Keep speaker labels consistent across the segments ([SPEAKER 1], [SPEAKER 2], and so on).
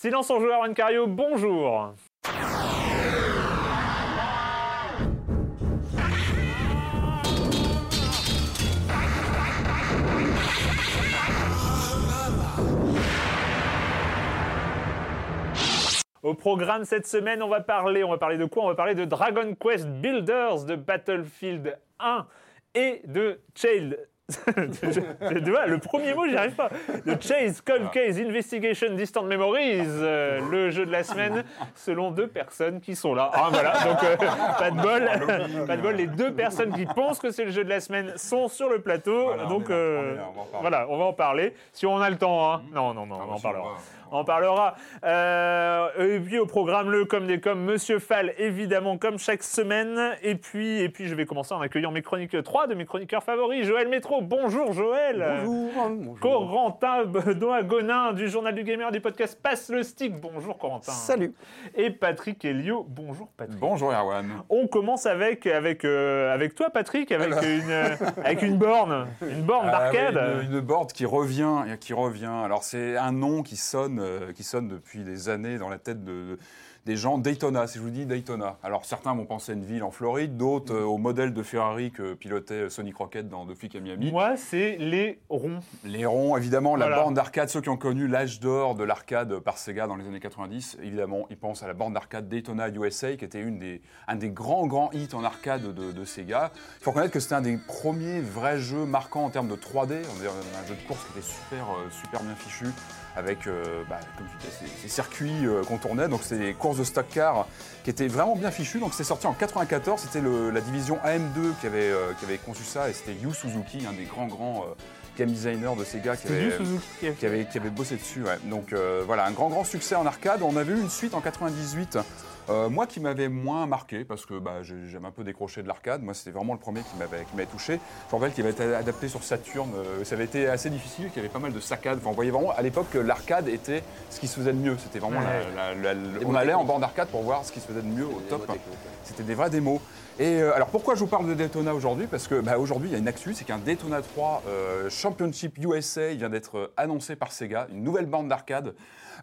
[SPEAKER 1] Silence en joueur, Cario, bonjour. Au programme cette semaine, on va parler, on va parler de quoi? On va parler de Dragon Quest Builders, de Battlefield 1 et de Child. le premier mot, j'y arrive pas. De Chase Cold Case Investigation Distant Memories, euh, le jeu de la semaine, selon deux personnes qui sont là. Ah, voilà, donc euh, pas de bol, pas de bol. Les deux personnes qui pensent que c'est le jeu de la semaine sont sur le plateau. donc euh, voilà, on va en parler. Si on a le temps, hein. Non, non, non, on en parlera on en parlera. Euh, et puis au programme le comme des comme Monsieur Fall évidemment comme chaque semaine. Et puis et puis je vais commencer en accueillant mes chroniques 3 de mes chroniqueurs favoris. Joël Métro, bonjour Joël.
[SPEAKER 2] Bonjour.
[SPEAKER 1] Corentin Benoît Gonin du journal du gamer du podcast Passe le stick. Bonjour Corentin.
[SPEAKER 2] Salut.
[SPEAKER 1] Et Patrick Elio. Bonjour Patrick.
[SPEAKER 3] Bonjour Erwan.
[SPEAKER 1] On commence avec avec euh, avec toi Patrick avec une euh, avec une borne, une borne ah d'arcade.
[SPEAKER 3] une, une borne qui revient qui revient. Alors c'est un nom qui sonne euh, qui sonne depuis des années dans la tête de, des gens. Daytona, si je vous dis Daytona. Alors certains vont penser à une ville en Floride, d'autres euh, au modèle de Ferrari que pilotait Sonny Crockett dans De Flic à Miami.
[SPEAKER 1] Moi, c'est les ronds.
[SPEAKER 3] Les ronds, évidemment, la borne d'arcade. Ceux qui ont connu l'âge d'or de l'arcade par Sega dans les années 90, évidemment, ils pensent à la borne d'arcade Daytona USA, qui était une des, un des grands, grands hits en arcade de, de Sega. Il faut reconnaître que c'était un des premiers vrais jeux marquants en termes de 3D. Un jeu de course qui était super, euh, super bien fichu avec euh, bah, comme ces, circuits euh, qu'on tournait. Donc c'est des courses de stock car qui étaient vraiment bien fichues. Donc c'est sorti en 94. C'était la division AM2 qui avait, euh, qui avait conçu ça et c'était Yu Suzuki, un des grands grands game designers de Sega qui avait, qui avait, qui avait, bossé dessus. Donc voilà, un grand grand succès en arcade. On avait eu une suite en 98 euh, moi qui m'avait moins marqué, parce que bah, j'aime un peu décroché de l'arcade, moi c'était vraiment le premier qui m'avait touché. Je rappelle qu'il avait été adapté sur Saturn, euh, ça avait été assez difficile, qu'il y avait pas mal de saccades. Enfin, on voyait vraiment à l'époque que l'arcade était ce qui se faisait de mieux. C'était vraiment on allait en bande d'arcade pour voir ce qui se faisait de mieux au top. C'était des vrais démos. Et euh, alors pourquoi je vous parle de Daytona aujourd'hui? Parce que bah, aujourd'hui il y a une actu, c'est qu'un Daytona 3 Championship USA vient d'être annoncé par Sega, une nouvelle bande d'arcade.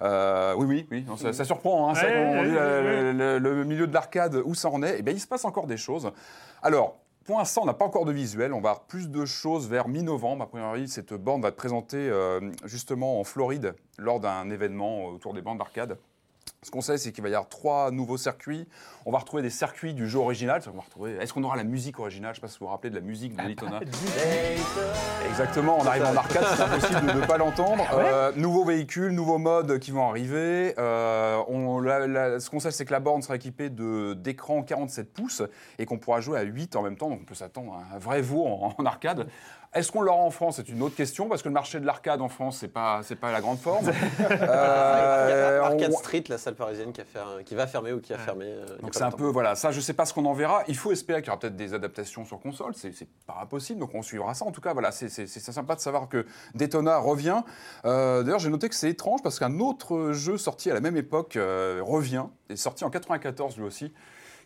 [SPEAKER 3] Euh, oui, oui, oui, ça, surprend. Hein, le, milieu de l'arcade, où ça en est, et eh bien, il se passe encore des choses. Alors, pour l'instant, on n'a pas encore de visuel. On va avoir plus de choses vers mi-novembre. A priori, cette bande va être présentée euh, justement en Floride lors d'un événement autour des bandes d'arcade. Ce qu'on sait, c'est qu'il va y avoir trois nouveaux circuits. On va retrouver des circuits du jeu original. Est-ce qu'on aura la musique originale? Je ne sais pas si vous vous rappelez de la musique de Daytona. Exactement, on arrive en arcade, c'est impossible de ne pas l'entendre. Ah euh, nouveaux véhicules, nouveaux modes qui vont arriver. Euh, ce qu'on sait, c'est que la borne sera équipée d'écrans 47 pouces et qu'on pourra jouer à 8 en même temps. Donc on peut s'attendre à un vrai veau en arcade. Est-ce qu'on l'aura en France? C'est une autre question parce que le marché de l'arcade en France, c'est pas c'est pas la grande forme.
[SPEAKER 2] euh, Arcade Street, la salle parisienne qui, a fer- qui va fermer ou qui a fermé. euh,
[SPEAKER 3] Donc c'est un peu, voilà, ça je sais pas ce qu'on en verra. Il faut espérer qu'il y aura peut-être des adaptations sur console, c'est pas impossible, donc on suivra ça. En tout cas, voilà, c'est c'est- c'est sympa de savoir que Daytona revient. Euh, D'ailleurs, j'ai noté que c'est étrange parce qu'un autre jeu sorti à la même époque euh, revient, est sorti en 94 lui aussi.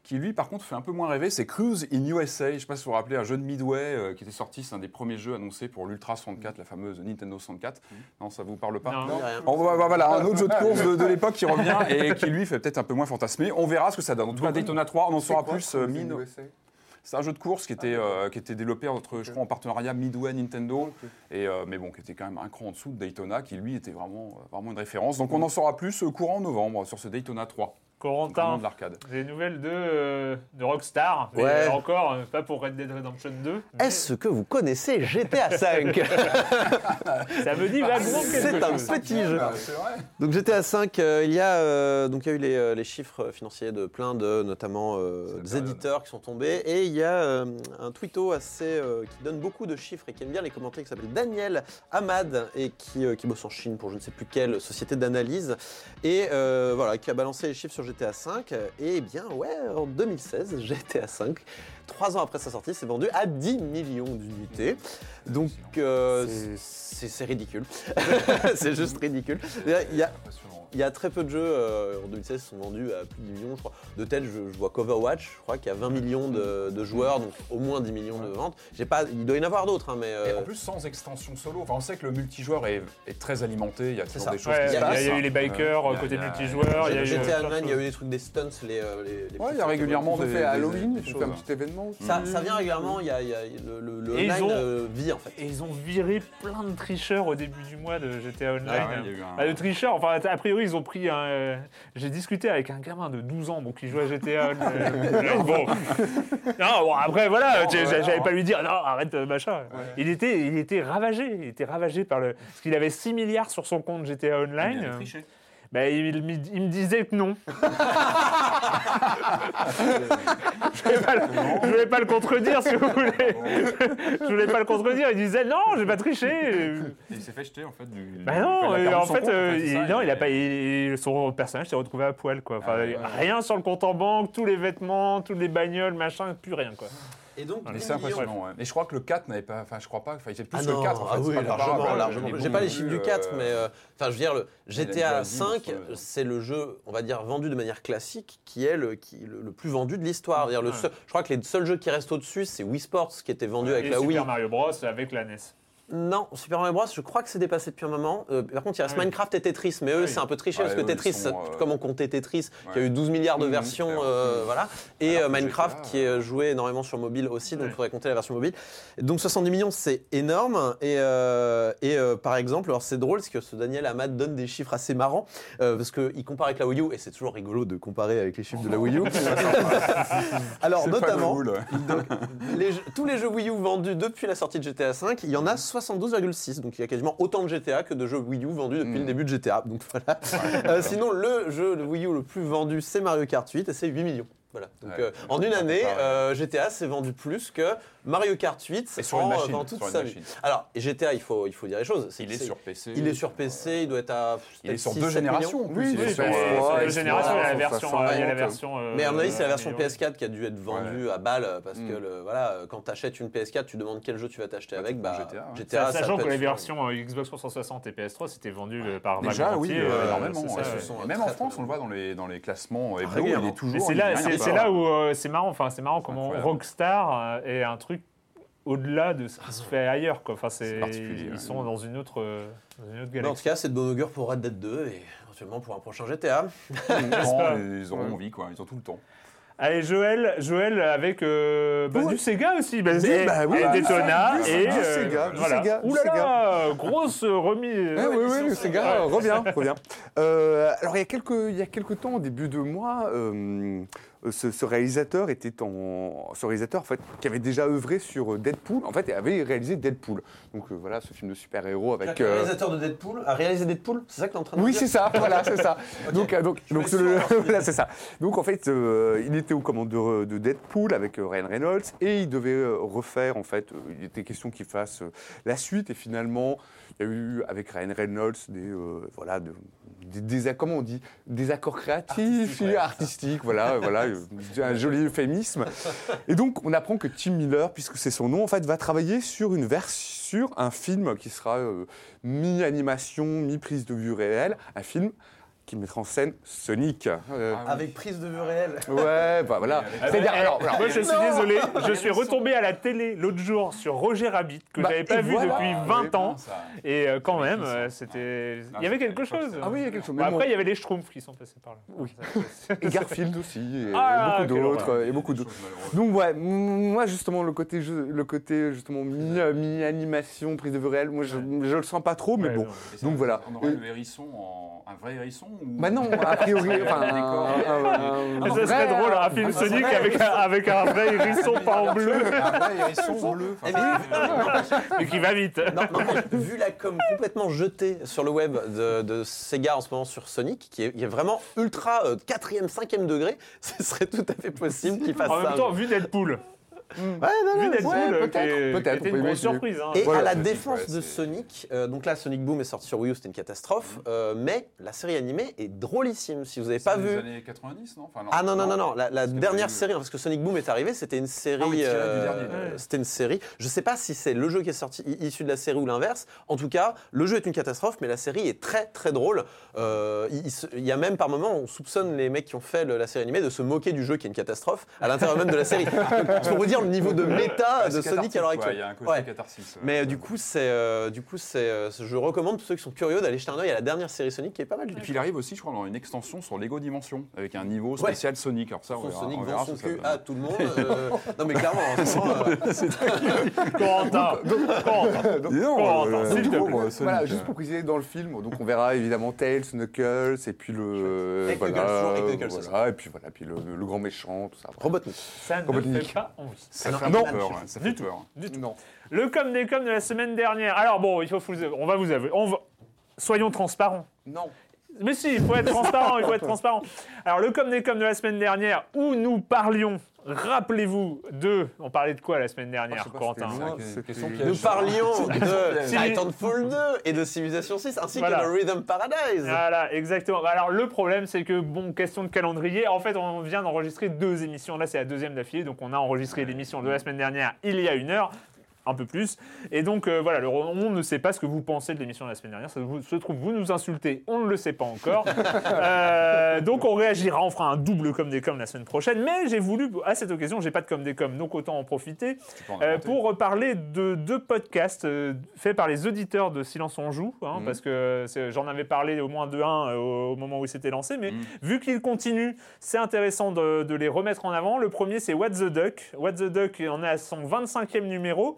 [SPEAKER 3] Qui lui, par contre, fait un peu moins rêver, c'est Cruise in USA. Je sais pas si vous vous rappelez, un jeu de Midway euh, qui était sorti, c'est un des premiers jeux annoncés pour l'Ultra 64, la fameuse Nintendo 64. Non, ça vous parle pas
[SPEAKER 1] Non.
[SPEAKER 2] Il y a rien.
[SPEAKER 3] Bon, voilà, un autre jeu de course de, de l'époque qui revient et qui lui fait peut-être un peu moins fantasmer. On verra ce que ça donne. En tout cas, Daytona 3, on en saura plus. euh, mine. C'est un jeu de course qui était, euh, qui était développé entre, je crois, en partenariat Midway Nintendo, et, euh, mais bon, qui était quand même un cran en dessous de Daytona, qui lui était vraiment, vraiment une référence. Donc on en saura plus courant novembre sur ce Daytona 3, vraiment
[SPEAKER 1] Corentin,
[SPEAKER 3] de l'arcade.
[SPEAKER 1] des nouvelles de, euh, de Rockstar. Mais
[SPEAKER 2] Ouais.
[SPEAKER 1] encore, euh, pas pour Red Dead Redemption 2. mais
[SPEAKER 2] Est-ce que vous connaissez GTA V
[SPEAKER 1] Ça me dit vaguement quelque
[SPEAKER 2] C'est un
[SPEAKER 1] chose.
[SPEAKER 2] petit jeu.
[SPEAKER 3] Ah, vrai.
[SPEAKER 2] Donc GTA V, euh, il y a euh, donc il y a eu les, euh, les chiffres financiers de plein de notamment euh, des éditeurs qui sont tombés et il y a euh, un tweeto assez euh, qui donne beaucoup de chiffres et qui aime bien les commenter qui s'appelle Daniel Ahmad et qui, euh, qui bosse en Chine pour je ne sais plus quelle société d'analyse et euh, voilà qui a balancé les chiffres sur GTA V et eh bien ouais en 2016 GTA V trois ans après sa sortie s'est vendu à 10 millions d'unités. Donc euh, c'est c'est ridicule. C'est juste ridicule. Il y a- il y a très peu de jeux euh, en 2016 qui sont vendus à plus de 10 millions, je crois. De tête, je, je vois Coverwatch, je crois qu'il y a 20 millions de, de joueurs, donc au moins 10 millions de ventes. J'ai pas, il doit y en avoir d'autres, hein, mais.
[SPEAKER 3] Et
[SPEAKER 2] euh,
[SPEAKER 3] en plus, sans extension solo. Enfin, on sait que le multijoueur est, est très alimenté, il y a toujours
[SPEAKER 2] ça.
[SPEAKER 3] des choses
[SPEAKER 1] Ouais,
[SPEAKER 3] qui
[SPEAKER 1] il y,
[SPEAKER 3] se
[SPEAKER 1] a-
[SPEAKER 3] passent.
[SPEAKER 1] il y a eu les bikers
[SPEAKER 3] Euh,
[SPEAKER 1] euh, côté multijoueur. Il y a eu
[SPEAKER 2] GTA Online, il y a eu des trucs des stunts, les. euh, les, les
[SPEAKER 3] Ouais, il y a régulièrement des,
[SPEAKER 4] fait Halloween,
[SPEAKER 3] choses.
[SPEAKER 4] fait un petit événement.
[SPEAKER 2] Ça, vient régulièrement, il y a, le, online
[SPEAKER 1] ont-
[SPEAKER 2] euh, vit en fait.
[SPEAKER 1] Et ils ont viré plein de tricheurs au début du mois de GTA Online.
[SPEAKER 3] Ah ouais, il y a eu un-
[SPEAKER 1] Bah, le tricheur, enfin, a priori, ils ont pris un. euh, J'ai discuté avec un gamin de 12 ans, bon, qui joue à GTA. Online. bon. Non, bon, après, voilà,
[SPEAKER 3] hein.
[SPEAKER 1] pas lui dire, non, arrête, euh, machin. Il, était, il était ravagé, il était ravagé par le. Parce qu'il avait 6 milliards sur son compte GTA
[SPEAKER 3] Il
[SPEAKER 1] Online.
[SPEAKER 3] a triché.
[SPEAKER 1] Bah, il, il me- il me disait que non. je voulais pas le, je voulais pas le contredire, si vous voulez. je voulais pas le contredire. Il disait non, j'ai pas triché.
[SPEAKER 3] Et il s'est fait jeter en fait du. Du-
[SPEAKER 1] non,
[SPEAKER 3] il
[SPEAKER 1] euh, en
[SPEAKER 3] son
[SPEAKER 1] fait,
[SPEAKER 3] compte,
[SPEAKER 1] euh,
[SPEAKER 3] c'est
[SPEAKER 1] il-
[SPEAKER 3] ça,
[SPEAKER 1] non, il a
[SPEAKER 3] est-
[SPEAKER 1] pas, il- son personnage s'est retrouvé à poil, quoi. Enfin,
[SPEAKER 3] Ah ouais, ouais.
[SPEAKER 1] rien sur le compte en banque, tous les vêtements, tous les bagnoles, machin, plus rien, quoi.
[SPEAKER 2] Et donc,
[SPEAKER 3] Mais
[SPEAKER 2] 10
[SPEAKER 3] c'est impressionnant, ouais. Et je crois que le 4 n'avait pas. Enfin, je crois pas. Enfin, il plus
[SPEAKER 2] Ah
[SPEAKER 3] le
[SPEAKER 2] non,
[SPEAKER 3] 4 en fait.
[SPEAKER 2] ah oui,
[SPEAKER 3] pas
[SPEAKER 2] largement, largement. J'ai pas les chiffres du
[SPEAKER 3] euh,
[SPEAKER 2] 4, mais euh, enfin, je veux dire, le GTA
[SPEAKER 3] dit,
[SPEAKER 2] 5,
[SPEAKER 3] monstrueux.
[SPEAKER 2] c'est le jeu, on va dire, vendu de manière classique, qui est le, qui, le, le plus vendu de l'histoire. C'est-à-dire le
[SPEAKER 1] Ouais.
[SPEAKER 2] seul- je crois que les seuls jeux qui restent au-dessus, c'est Wii Sports, qui était vendu avec
[SPEAKER 1] Et
[SPEAKER 2] la Wii.
[SPEAKER 1] Super Mario Bros avec la NES.
[SPEAKER 2] Non, Super Mario Bros, je crois que c'est dépassé depuis un moment. Euh, par contre, il reste
[SPEAKER 1] Ah oui.
[SPEAKER 2] Minecraft et Tetris, mais eux,
[SPEAKER 1] oui.
[SPEAKER 2] c'est un peu triché
[SPEAKER 3] Ouais,
[SPEAKER 2] parce que Tetris,
[SPEAKER 3] sont, euh,
[SPEAKER 2] comme on comptait Tetris, qui a
[SPEAKER 3] ouais.
[SPEAKER 2] eu 12 milliards de
[SPEAKER 3] Mhm,
[SPEAKER 2] versions,
[SPEAKER 3] c'est
[SPEAKER 2] euh, voilà. Et euh, Minecraft, qui est joué énormément sur mobile aussi, donc il faudrait compter la version mobile. Donc 70 millions, c'est énorme. Et, et par exemple, alors c'est drôle, parce que ce Daniel Ahmad donne des chiffres assez marrants, parce qu'il compare avec la Wii U, et c'est toujours rigolo de comparer avec les chiffres de la Wii U. alors
[SPEAKER 3] C'est
[SPEAKER 2] notamment,
[SPEAKER 3] cool.
[SPEAKER 2] donc, les jeux- tous les jeux Wii U vendus depuis la sortie de GTA V, il y en a 72,6. Donc il y a quasiment autant de GTA que de jeux Wii U vendus depuis le début de GTA. Donc voilà. Euh, sinon, le jeu de Wii U le plus vendu, c'est Mario Kart 8 et c'est 8 millions. Voilà. Donc
[SPEAKER 3] Ouais,
[SPEAKER 2] euh, en une année, euh, GTA s'est vendu plus que Mario Kart 8
[SPEAKER 3] Et sur
[SPEAKER 2] en,
[SPEAKER 3] une machine,
[SPEAKER 2] dans toute
[SPEAKER 3] sur une
[SPEAKER 2] sa
[SPEAKER 3] machine.
[SPEAKER 2] vie. Alors, GTA, il faut, il faut dire les choses.
[SPEAKER 3] Il est sur PC.
[SPEAKER 2] Il est sur PC, il doit être à.
[SPEAKER 3] Il est sur
[SPEAKER 2] 6,
[SPEAKER 3] deux
[SPEAKER 2] 7
[SPEAKER 3] générations. en
[SPEAKER 2] millions.
[SPEAKER 3] plus.
[SPEAKER 4] Oui,
[SPEAKER 3] Il est sur, euh,
[SPEAKER 1] deux générations, il y a la version, euh, il y a la
[SPEAKER 4] ouais.
[SPEAKER 1] version. euh,
[SPEAKER 2] Mais à mon avis, c'est la version
[SPEAKER 1] million.
[SPEAKER 2] PS4 qui a dû être vendue à balle parce que
[SPEAKER 3] Mm.
[SPEAKER 2] voilà, quand tu achètes une PS4, tu demandes quel jeu tu vas t'acheter
[SPEAKER 3] Bah,
[SPEAKER 2] avec. Bah,
[SPEAKER 3] GTA,
[SPEAKER 1] Sachant que les versions euh, Xbox 360 et PS3 c'était vendu euh, par
[SPEAKER 3] Déjà, oui, euh,
[SPEAKER 1] euh,
[SPEAKER 3] énormément. Même en France, on le voit dans les, dans les classements
[SPEAKER 1] c'est là, où euh, c'est marrant. Enfin, c'est marrant comment. Rockstar euh, est un truc au-delà de ce qui se fait ailleurs. Quoi. Enfin, c'est, ils
[SPEAKER 3] ouais.
[SPEAKER 1] sont dans une autre, euh, dans une autre
[SPEAKER 2] Mais en
[SPEAKER 1] galaxie.
[SPEAKER 2] tout cas, c'est de bon augure pour Red Dead 2 et éventuellement pour un prochain GTA.
[SPEAKER 3] Ils auront envie, quoi. Ils ont tout le temps.
[SPEAKER 1] Allez, Joël, Joël avec euh, bah,
[SPEAKER 4] Ouais.
[SPEAKER 1] du Sega aussi. Bah,
[SPEAKER 4] Oui,
[SPEAKER 1] et-
[SPEAKER 4] bah oui,
[SPEAKER 1] et
[SPEAKER 4] bah,
[SPEAKER 1] Daytona
[SPEAKER 4] du-
[SPEAKER 1] et
[SPEAKER 4] du
[SPEAKER 1] euh,
[SPEAKER 4] Sega, du
[SPEAKER 1] voilà.
[SPEAKER 4] Sega, du
[SPEAKER 1] Ouh là là, grosse remise.
[SPEAKER 4] Eh oui, oui, le Sega
[SPEAKER 1] Ouais.
[SPEAKER 4] revient, revient. Euh, alors, il y, a quelques, il y a quelques temps, au début de mois, ce, ce réalisateur était en, ce réalisateur en fait qui avait déjà œuvré sur euh, Deadpool, en fait, et avait réalisé Deadpool. Donc euh, voilà, ce film de super-héros avec.
[SPEAKER 2] Le
[SPEAKER 4] euh,
[SPEAKER 2] réalisateur de Deadpool a réalisé Deadpool C'est ça que tu es en train de
[SPEAKER 4] oui,
[SPEAKER 2] dire
[SPEAKER 4] c'est ça, voilà, c'est ça. Donc, euh, donc, donc,
[SPEAKER 2] hein.
[SPEAKER 4] voilà, c'est ça. Donc, en fait, euh, il était aux commandes de, de Deadpool avec euh, Ryan Reynolds et il devait euh, refaire, en fait, euh, il était question qu'il fasse euh, la suite et finalement, il y a eu avec Ryan Reynolds des, euh, voilà, de- des, des- comment on dit, des accords créatifs,
[SPEAKER 2] ouais.
[SPEAKER 4] artistiques, voilà, euh, voilà, euh, un joli euphémisme. Et donc, on apprend que Tim Miller, puisque c'est son nom, en fait, va travailler sur une version, sur un film qui sera euh, mi-animation, mi-prise de vue réelle, un film qui mettra en scène Sonic. Euh,
[SPEAKER 2] Avec prise de vue réelle.
[SPEAKER 4] ouais, bah voilà. C'est-à-dire, alors, alors,
[SPEAKER 1] Moi, je suis
[SPEAKER 2] Non
[SPEAKER 1] désolé, je suis retombé à la télé l'autre jour sur Roger Rabbit, que
[SPEAKER 4] Bah,
[SPEAKER 1] j'avais pas vu
[SPEAKER 4] voilà.
[SPEAKER 1] depuis
[SPEAKER 3] Ah,
[SPEAKER 1] 20 ans.
[SPEAKER 3] ça.
[SPEAKER 1] Et euh, quand même, euh, c'était.
[SPEAKER 3] Non,
[SPEAKER 1] Il y avait quelque chose.
[SPEAKER 4] Ah oui, il y a quelque chose.
[SPEAKER 1] Après, il y avait les Schtroumpfs qui sont passés par là.
[SPEAKER 4] Oui. Et Garfield aussi, et
[SPEAKER 1] Ah,
[SPEAKER 4] beaucoup d'autres, et beaucoup d'autres. Donc ouais, moi justement le côté jeu- le côté justement mi- mi-animation, prise de vue réelle, moi je, je le sens pas trop, mais
[SPEAKER 1] Ouais,
[SPEAKER 4] bon. Donc voilà.
[SPEAKER 3] On aurait le hérisson en un vrai hérisson ou...
[SPEAKER 4] Bah non, a priori, enfin, un, un- un-
[SPEAKER 1] ça serait drôle, un film Sonic avec un, avec un vrai hérisson pas en bleu,
[SPEAKER 3] Un vrai hérisson bleu.
[SPEAKER 2] Eh,
[SPEAKER 3] Enfin,
[SPEAKER 2] mais-
[SPEAKER 1] mais qui va vite.
[SPEAKER 2] Non, non, mais vu la com complètement jetée sur le web de, de Sega en ce moment sur Sonic, qui est, qui est vraiment ultra euh, quatrième, cinquième degré, ce serait tout à fait possible qu'il fasse
[SPEAKER 1] En
[SPEAKER 2] ça.
[SPEAKER 1] même temps, vu Deadpool,
[SPEAKER 2] Ouais, non, non,
[SPEAKER 4] ouais,
[SPEAKER 1] euh,
[SPEAKER 4] peut-être, peut-être,
[SPEAKER 1] une grosse surprise. hein.
[SPEAKER 2] Et
[SPEAKER 4] Voilà,
[SPEAKER 2] à la
[SPEAKER 3] Sonic,
[SPEAKER 2] défense
[SPEAKER 3] ouais,
[SPEAKER 2] de Sonic, euh, donc là Sonic Boom est sorti sur Wii U, c'était une catastrophe, euh, mais la série animée est drôlissime. Si vous n'avez pas vu.
[SPEAKER 3] années 90, non, Enfin,
[SPEAKER 2] Ah non, non, non, non, la, dernière série, parce que Sonic Boom est arrivé, c'était une série.
[SPEAKER 3] Ah oui,
[SPEAKER 2] euh. C'était une série. Je sais pas si c'est le jeu qui est sorti i- issu de la série ou l'inverse. En tout cas, le jeu est une catastrophe, mais la série est très très drôle. Il, y a même par moments, on soupçonne les mecs qui ont fait le- la série animée de se moquer du jeu qui est une catastrophe à l'intérieur même de la série. Donc, pour vous dire le niveau de méta de
[SPEAKER 3] c'est
[SPEAKER 2] Sonic à l'heure actuelle.
[SPEAKER 3] Il y a un côté
[SPEAKER 2] Ouais.
[SPEAKER 3] catharsis. euh.
[SPEAKER 2] Mais euh, du coup, c'est, euh, du coup, c'est, euh, je recommande pour ceux qui sont curieux d'aller jeter un œil à la dernière série Sonic qui est pas mal du
[SPEAKER 3] Et puis il arrive aussi, je crois, dans une extension sur Lego Dimension, avec un niveau spécial Sonic. Alors ça, on verra,
[SPEAKER 2] Sonic
[SPEAKER 3] on
[SPEAKER 2] vend
[SPEAKER 3] verra
[SPEAKER 2] son
[SPEAKER 3] ça
[SPEAKER 2] cul à tout le monde. euh, non mais clairement, en ce moment, euh,
[SPEAKER 1] Corentin, Corentin.
[SPEAKER 4] Voilà, juste pour préciser dans le film, donc on verra évidemment Tails, Knuckles, et puis le, voilà,
[SPEAKER 2] c'est
[SPEAKER 4] et puis voilà, puis le, grand méchant, tout ça.
[SPEAKER 2] Robotnik.
[SPEAKER 1] Ça ne fait pas envie.
[SPEAKER 3] Ça
[SPEAKER 2] Non,
[SPEAKER 3] fait
[SPEAKER 2] non,
[SPEAKER 3] peu peur. ouais, Ça fait
[SPEAKER 1] Du tout.
[SPEAKER 3] peur.
[SPEAKER 1] Du tout.
[SPEAKER 4] Non.
[SPEAKER 1] Le com des com de la semaine dernière. Alors bon, il faut vous, on va vous avouer. On va- soyons transparents.
[SPEAKER 4] Non.
[SPEAKER 1] Mais si, il faut être transparent, il faut être transparent. Alors le com des com de la semaine dernière, où nous parlions, rappelez-vous de, on parlait de quoi la semaine dernière,
[SPEAKER 4] Ah,
[SPEAKER 3] une
[SPEAKER 4] C'était-
[SPEAKER 3] question
[SPEAKER 4] Nous
[SPEAKER 2] parlions de Titanfall 2 et de Civilization 6 ainsi
[SPEAKER 1] Voilà.
[SPEAKER 2] que de Rhythm Paradise.
[SPEAKER 1] Voilà, exactement. Alors le problème, c'est que bon, question de calendrier. En fait, on vient d'enregistrer deux émissions. Là, c'est la deuxième d'affilée, donc on a enregistré l'émission de la semaine dernière il y a une heure. Un peu plus. Et donc, euh, voilà, le- on ne sait pas ce que vous pensez de l'émission de la semaine dernière. Ça vous- se trouve, vous nous insultez, on ne le sait pas encore. Euh, donc, on réagira, on fera un double comme des coms la semaine prochaine. Mais j'ai voulu, à cette occasion, j'ai pas de comme des coms, donc autant en profiter.
[SPEAKER 3] En
[SPEAKER 1] Euh, pour parler de deux podcasts faits par les auditeurs de Silence on Joue, hein,
[SPEAKER 4] Mhm.
[SPEAKER 1] parce que j'en avais parlé au moins de un au, au moment où il s'était lancé, mais
[SPEAKER 3] Mhm.
[SPEAKER 1] vu qu'ils continuent, c'est intéressant de, de les remettre en avant. Le premier, c'est What the Duck. What the Duck en est à son 25e numéro,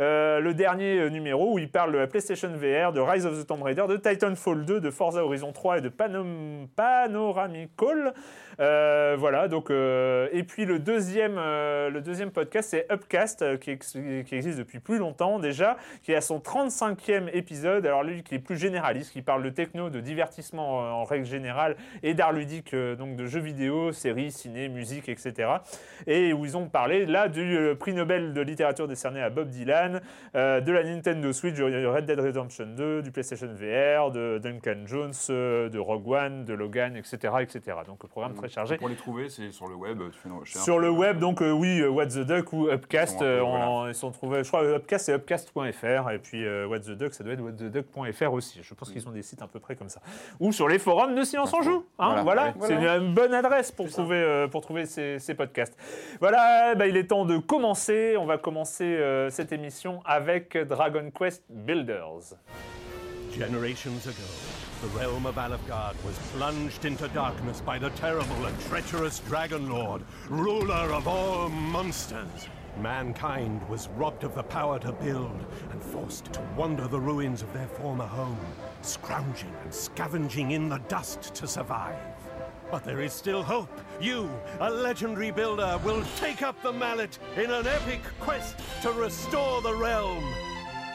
[SPEAKER 1] Euh, le dernier euh, numéro où il parle de la PlayStation VR, de Rise of the Tomb Raider, de Titanfall 2, de Forza Horizon 3 et de Panoramical. Euh, voilà, donc, et puis le deuxième, podcast, c'est Upcast, qui, qui existe depuis plus longtemps déjà, qui est à son 35e épisode. Alors lui, qui est plus généraliste, qui parle de techno, de divertissement en règle générale, et d'art ludique, donc de jeux vidéo, séries, ciné, musique, etc. Et où ils ont parlé là du prix Nobel de littérature décerné à Bob Dylan, euh, de la Nintendo Switch, de Red Dead Redemption 2, du PlayStation VR, de Duncan Jones, euh, de Rogue One, de Logan, etc. etc. Donc le programme très chargé.
[SPEAKER 3] Pour les trouver, c'est sur le web, tu fais une recherche.
[SPEAKER 1] Sur le web, donc euh, oui, euh, What the Duck ou Upcast,
[SPEAKER 3] Ils sont un peu,
[SPEAKER 1] euh,
[SPEAKER 3] voilà.
[SPEAKER 1] en- ils sont trouvés. Je crois Upcast c'est upcast.fr et puis euh, What the Duck ça doit être whattheduck.fr aussi. Je pense qu'ils ont des sites à peu près comme ça. Ou sur les forums de Silence en Joue. hein,
[SPEAKER 3] Voilà,
[SPEAKER 1] c'est une, bonne adresse pour trouver euh, pour trouver ces, ces podcasts. Voilà, bah, il est temps de commencer. On va commencer euh, cette émission avec Dragon Quest Builders.
[SPEAKER 5] Generations ago, the realm of Alafgard was plunged into darkness by the terrible and treacherous Dragon Lord, ruler of all monsters. Mankind was robbed of the power to build and forced to wander the ruins of their former home, scrounging and scavenging in the dust to survive. But there is still hope. You, a legendary builder, will take up the mallet in an epic quest to restore the realm.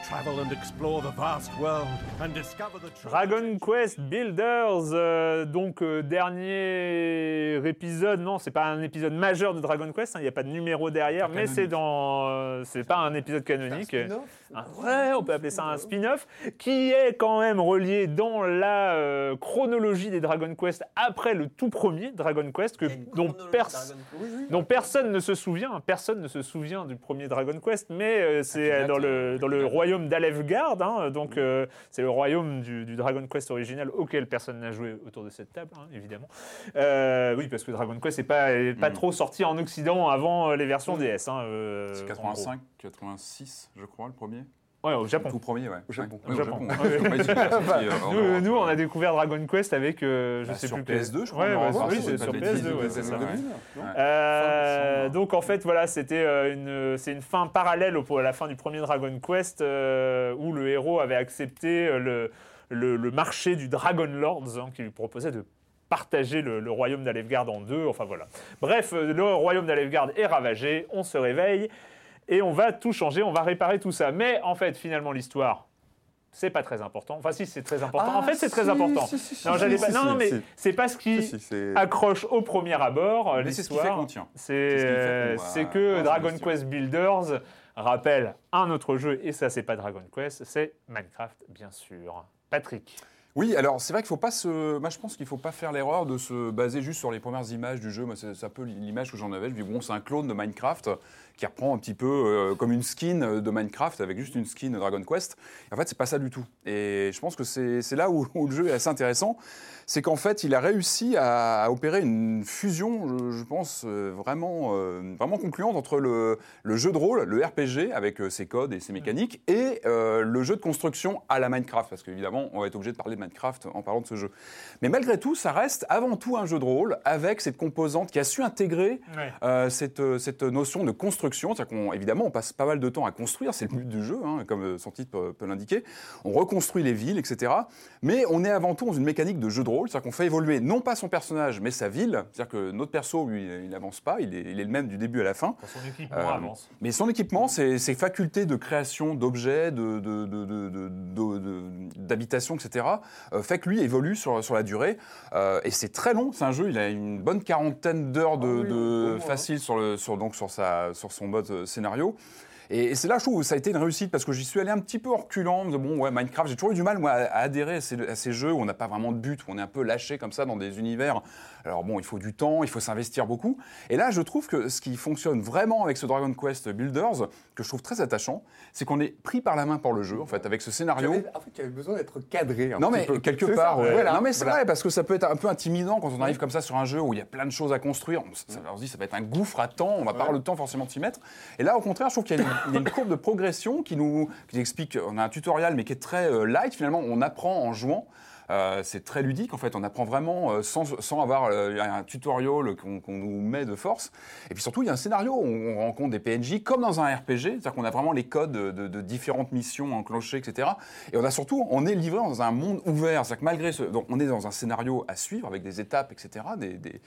[SPEAKER 5] Travel and explore the vast world and discover the true
[SPEAKER 1] Dragon Quest Builders, euh, donc euh, dernier épisode, non, c'est pas un épisode majeur de Dragon Quest, hein, il n'y a pas de numéro derrière, mais c'est dans, euh, c'est pas un épisode canonique. Un- ouais, on peut appeler ça un spin-off, qui est quand même relié dans la euh, chronologie des Dragon Quest après le tout premier Dragon Quest, que, dont, pers- dont personne ne se souvient. Personne ne se souvient du premier Dragon Quest, mais euh, c'est euh, dans le, dans le royaume d'Alefgard, hein, donc euh, c'est le royaume du, du Dragon Quest original auquel personne n'a joué autour de cette table, hein, évidemment. Euh, oui, parce que Dragon Quest n'est pas, est pas
[SPEAKER 3] Mm.
[SPEAKER 1] trop sorti en Occident avant les versions DS. hein, euh,
[SPEAKER 3] C'est
[SPEAKER 1] en
[SPEAKER 3] 85, 86, je crois, le premier.
[SPEAKER 1] Ouais, au Japon.
[SPEAKER 3] Tout premier, ouais.
[SPEAKER 4] Au Japon.
[SPEAKER 3] Ouais,
[SPEAKER 1] Au Japon.
[SPEAKER 3] euh,
[SPEAKER 1] Nous, nous, on a découvert Dragon Quest avec, euh, je
[SPEAKER 3] Bah,
[SPEAKER 1] sais
[SPEAKER 3] sur
[SPEAKER 1] plus
[SPEAKER 3] PS2, je crois,
[SPEAKER 1] Ouais,
[SPEAKER 3] voir
[SPEAKER 1] oui, c'est sur
[SPEAKER 3] pas de
[SPEAKER 1] PS2,
[SPEAKER 3] bêtises,
[SPEAKER 1] ouais,
[SPEAKER 3] ouais,
[SPEAKER 1] c'est ça.
[SPEAKER 3] ouais.
[SPEAKER 1] Euh, donc en fait voilà c'était une c'est une fin parallèle au, à la fin du premier Dragon Quest euh, où le héros avait accepté le, le, le marché du Dragon Lords hein, qui lui proposait de partager le, le royaume d'Alefgard en deux enfin voilà bref le royaume d'Alefgard est ravagé on se réveille et on va tout changer on va réparer tout ça. Mais en fait finalement l'histoire c'est pas très important. Enfin si c'est très important.
[SPEAKER 4] Ah,
[SPEAKER 1] en fait c'est très important.
[SPEAKER 4] si, si, si,
[SPEAKER 1] non, pas- non, mais c'est pas ce qui accroche au premier abord
[SPEAKER 3] c'est ce
[SPEAKER 1] l'histoire. C'est
[SPEAKER 3] ce
[SPEAKER 1] euh,
[SPEAKER 3] on
[SPEAKER 1] que Dragon. Quest Builders rappelle un autre jeu, et ça, c'est pas Dragon Quest, c'est Minecraft, bien sûr. Patrick.
[SPEAKER 3] Oui, alors c'est vrai qu'il faut pas se. Moi, je pense qu'il faut pas faire l'erreur de se baser juste sur les premières images du jeu. Moi, c'est un peu l'image que j'en avais. Je dis bon, c'est un clone de Minecraft qui reprend un petit peu euh, comme une skin de Minecraft avec juste une skin Dragon Quest. En fait, c'est pas ça du tout. Et je pense que c'est là où, le jeu est assez intéressant, c'est qu'en fait, il a réussi à, opérer une fusion, je, pense euh, vraiment euh, vraiment concluante entre le, le jeu de rôle, le RPG avec euh, ses codes et ses mécaniques, et euh, le jeu de construction à la Minecraft, parce qu'évidemment, on va être obligé de parler de Minecraft en parlant de ce jeu. Mais malgré tout, ça reste avant tout un jeu de rôle avec cette composante qui a su intégrer euh, cette, euh, cette notion de construction. C'est-à-dire qu'on, évidemment, on passe pas mal de temps à construire, c'est le but du jeu, hein, comme son titre peut, peut l'indiquer. On reconstruit les villes, etc. Mais on est avant tout dans une mécanique de jeu de rôle, c'est-à-dire qu'on fait évoluer non pas son personnage, mais sa ville. C'est-à-dire que notre perso, lui, il n'avance pas, il est, il est le même du début à la fin.
[SPEAKER 1] Son équipement
[SPEAKER 3] Euh,
[SPEAKER 1] avance.
[SPEAKER 3] Mais son équipement, ses, ses de création d'objets, de, de- d'habitation, etc., euh, fait que lui évolue sur, sur la durée. Euh, et c'est très long, c'est un jeu, il a une bonne quarantaine d'heures de,
[SPEAKER 4] Ah
[SPEAKER 3] facile sur, le, sur, donc sur, sa, sur son mode euh, scénario. Et, c'est là, je trouve, que ça a été une réussite parce que j'y suis allé un petit peu en reculant. Bon, ouais, Minecraft, j'ai toujours eu du mal, moi, à, à adhérer à ces, à ces jeux où on n'a pas vraiment de but, où on est un peu lâché comme ça dans des univers. Alors bon, il faut du temps, il faut s'investir beaucoup. Et là, je trouve que ce qui fonctionne vraiment avec ce Dragon Quest Builders, que je trouve très attachant, c'est qu'on est pris par la main par le jeu, en fait, avec ce scénario.
[SPEAKER 4] J'avais- En fait, il y avait besoin d'être cadré. un
[SPEAKER 3] Non
[SPEAKER 4] petit
[SPEAKER 3] mais
[SPEAKER 4] peu.
[SPEAKER 3] quelque part,
[SPEAKER 4] ça, voilà,
[SPEAKER 3] non mais c'est
[SPEAKER 4] voilà.
[SPEAKER 3] vrai parce que ça peut être un peu intimidant quand on arrive comme ça sur un jeu où il y a plein de choses à construire. On, ça, on se dit ça va être un gouffre à temps, on va pas avoir le temps forcément de s'y mettre. Et là au contraire, je trouve qu'il y, a une- il y a une courbe de progression qui nous qui explique. On a un tutoriel mais qui est très euh, light finalement. On apprend en jouant. Euh, c'est très ludique en fait, on apprend vraiment euh, sans, avoir euh, un tutoriel qu'on nous met de force. Et puis surtout, il y a un scénario où on rencontre des PNJ comme dans un RPG, c'est-à-dire qu'on a vraiment les codes de, différentes missions enclenchées, etc. Et on a surtout, on est livré dans un monde ouvert, c'est-à-dire que malgré ce, donc on est dans un scénario à suivre avec des étapes, etc., des,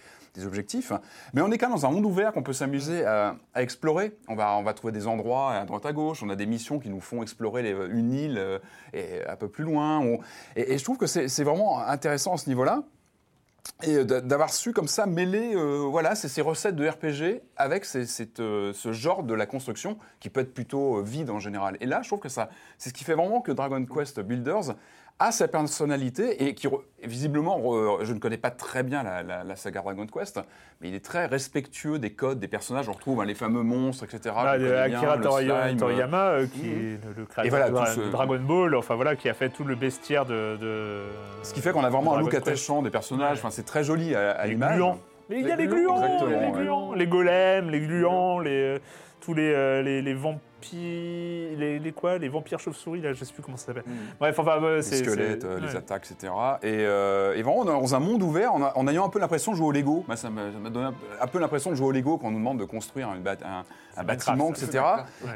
[SPEAKER 3] objectifs, mais on est quand même dans un monde ouvert qu'on peut s'amuser à, explorer. On va, on va trouver des endroits à droite à gauche, on a des missions qui nous font explorer une île et un peu plus loin. On- et je trouve que c'est c'est vraiment intéressant à ce niveau-là. Et euh, d'a- d'avoir su comme ça mêler euh, voilà, ces, recettes de RPG avec euh, ce genre de la construction qui peut être plutôt vide en général. Et là, je trouve que c'est ce qui fait vraiment que Dragon Quest Builders a sa personnalité et qui, visiblement, je ne connais pas très bien la, la- la saga Dragon Quest, mais il est très respectueux des codes, des personnages. On retrouve hein, les fameux monstres, etc. Connaît bien,
[SPEAKER 1] Akira
[SPEAKER 3] le
[SPEAKER 1] Toriyama,
[SPEAKER 3] slime, euh,
[SPEAKER 1] Toriyama, euh, qui est le, le créateur
[SPEAKER 3] voilà,
[SPEAKER 1] de,
[SPEAKER 3] ce-
[SPEAKER 1] Dragon Ball, enfin voilà, qui a fait tout le bestiaire de. de-
[SPEAKER 3] Ce qui fait qu'on a vraiment un look
[SPEAKER 1] Quest.
[SPEAKER 3] attachant des personnages.
[SPEAKER 1] Ouais.
[SPEAKER 3] Enfin, c'est très joli à, à
[SPEAKER 1] Les
[SPEAKER 3] l'image.
[SPEAKER 1] gluants. Mais il y a
[SPEAKER 4] Les
[SPEAKER 1] les
[SPEAKER 4] gluants,
[SPEAKER 1] les,
[SPEAKER 3] ouais.
[SPEAKER 1] gluants, les golems, les gluants, les, euh, tous les, euh, les, les vampires, les, les quoi, les vampires chauves-souris, là, je sais plus comment ça s'appelle. Bref, enfin,
[SPEAKER 3] les squelettes, euh, les
[SPEAKER 1] ouais.
[SPEAKER 3] attaques, etc. Et, euh, et vraiment, on est dans un monde ouvert, en, ayant un peu l'impression de jouer au Lego. Moi, ça m'a donné un peu- un peu l'impression de jouer au Lego quand on nous demande de construire une un, un bâtiment, etc.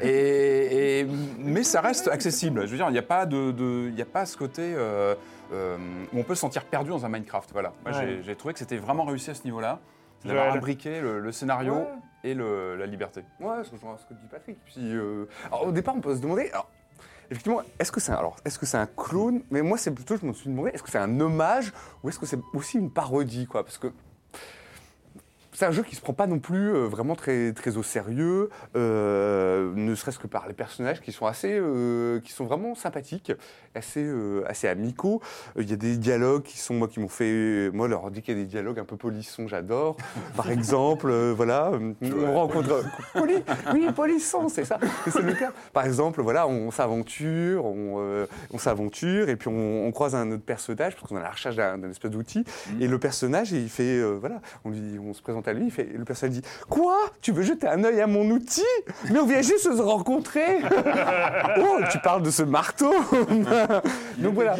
[SPEAKER 3] Et, et- mais ça reste accessible. Je veux dire, il n'y a pas de, de- il n'y a pas ce côté. euh, euh, où on peut se sentir perdu dans un Minecraft. Voilà.
[SPEAKER 1] Ouais.
[SPEAKER 3] j'ai trouvé que c'était vraiment réussi à ce niveau-là. D'avoir imbriqué le, le scénario
[SPEAKER 4] Ouais.
[SPEAKER 3] et le- la liberté.
[SPEAKER 4] Ouais, je rejoins ce que dit Patrick. Puis, euh, alors, au départ, on peut se demander. alors, effectivement, est-ce que c'est alors, est-ce que c'est un clone Mais moi, c'est plutôt, je me suis demandé, est-ce que c'est un hommage ou est-ce que c'est aussi une parodie, quoi? Parce que c'est un jeu qui se prend pas non plus euh, vraiment très, très au sérieux, euh, ne serait-ce que par les personnages qui sont assez, euh, qui sont vraiment sympathiques, assez, assez amicaux. Il y a des dialogues qui sont moi qui m'ont fait, moi leur dire qu'il y a des dialogues un peu polissons, j'adore. Par exemple, voilà, on rencontre poli, oui polisson, c'est ça, c'est le cas. Par exemple, voilà, on s'aventure, on, on s'aventure et puis on, on croise un autre personnage parce qu'on à la recherche d'un espèce d'outil et le personnage il fait, voilà, on lui, on se présente à lui, il fait, et le personnage dit, quoi? Tu veux jeter un œil à mon outil? Mais on vient juste se rencontrer. oh, tu parles de ce marteau Donc voilà,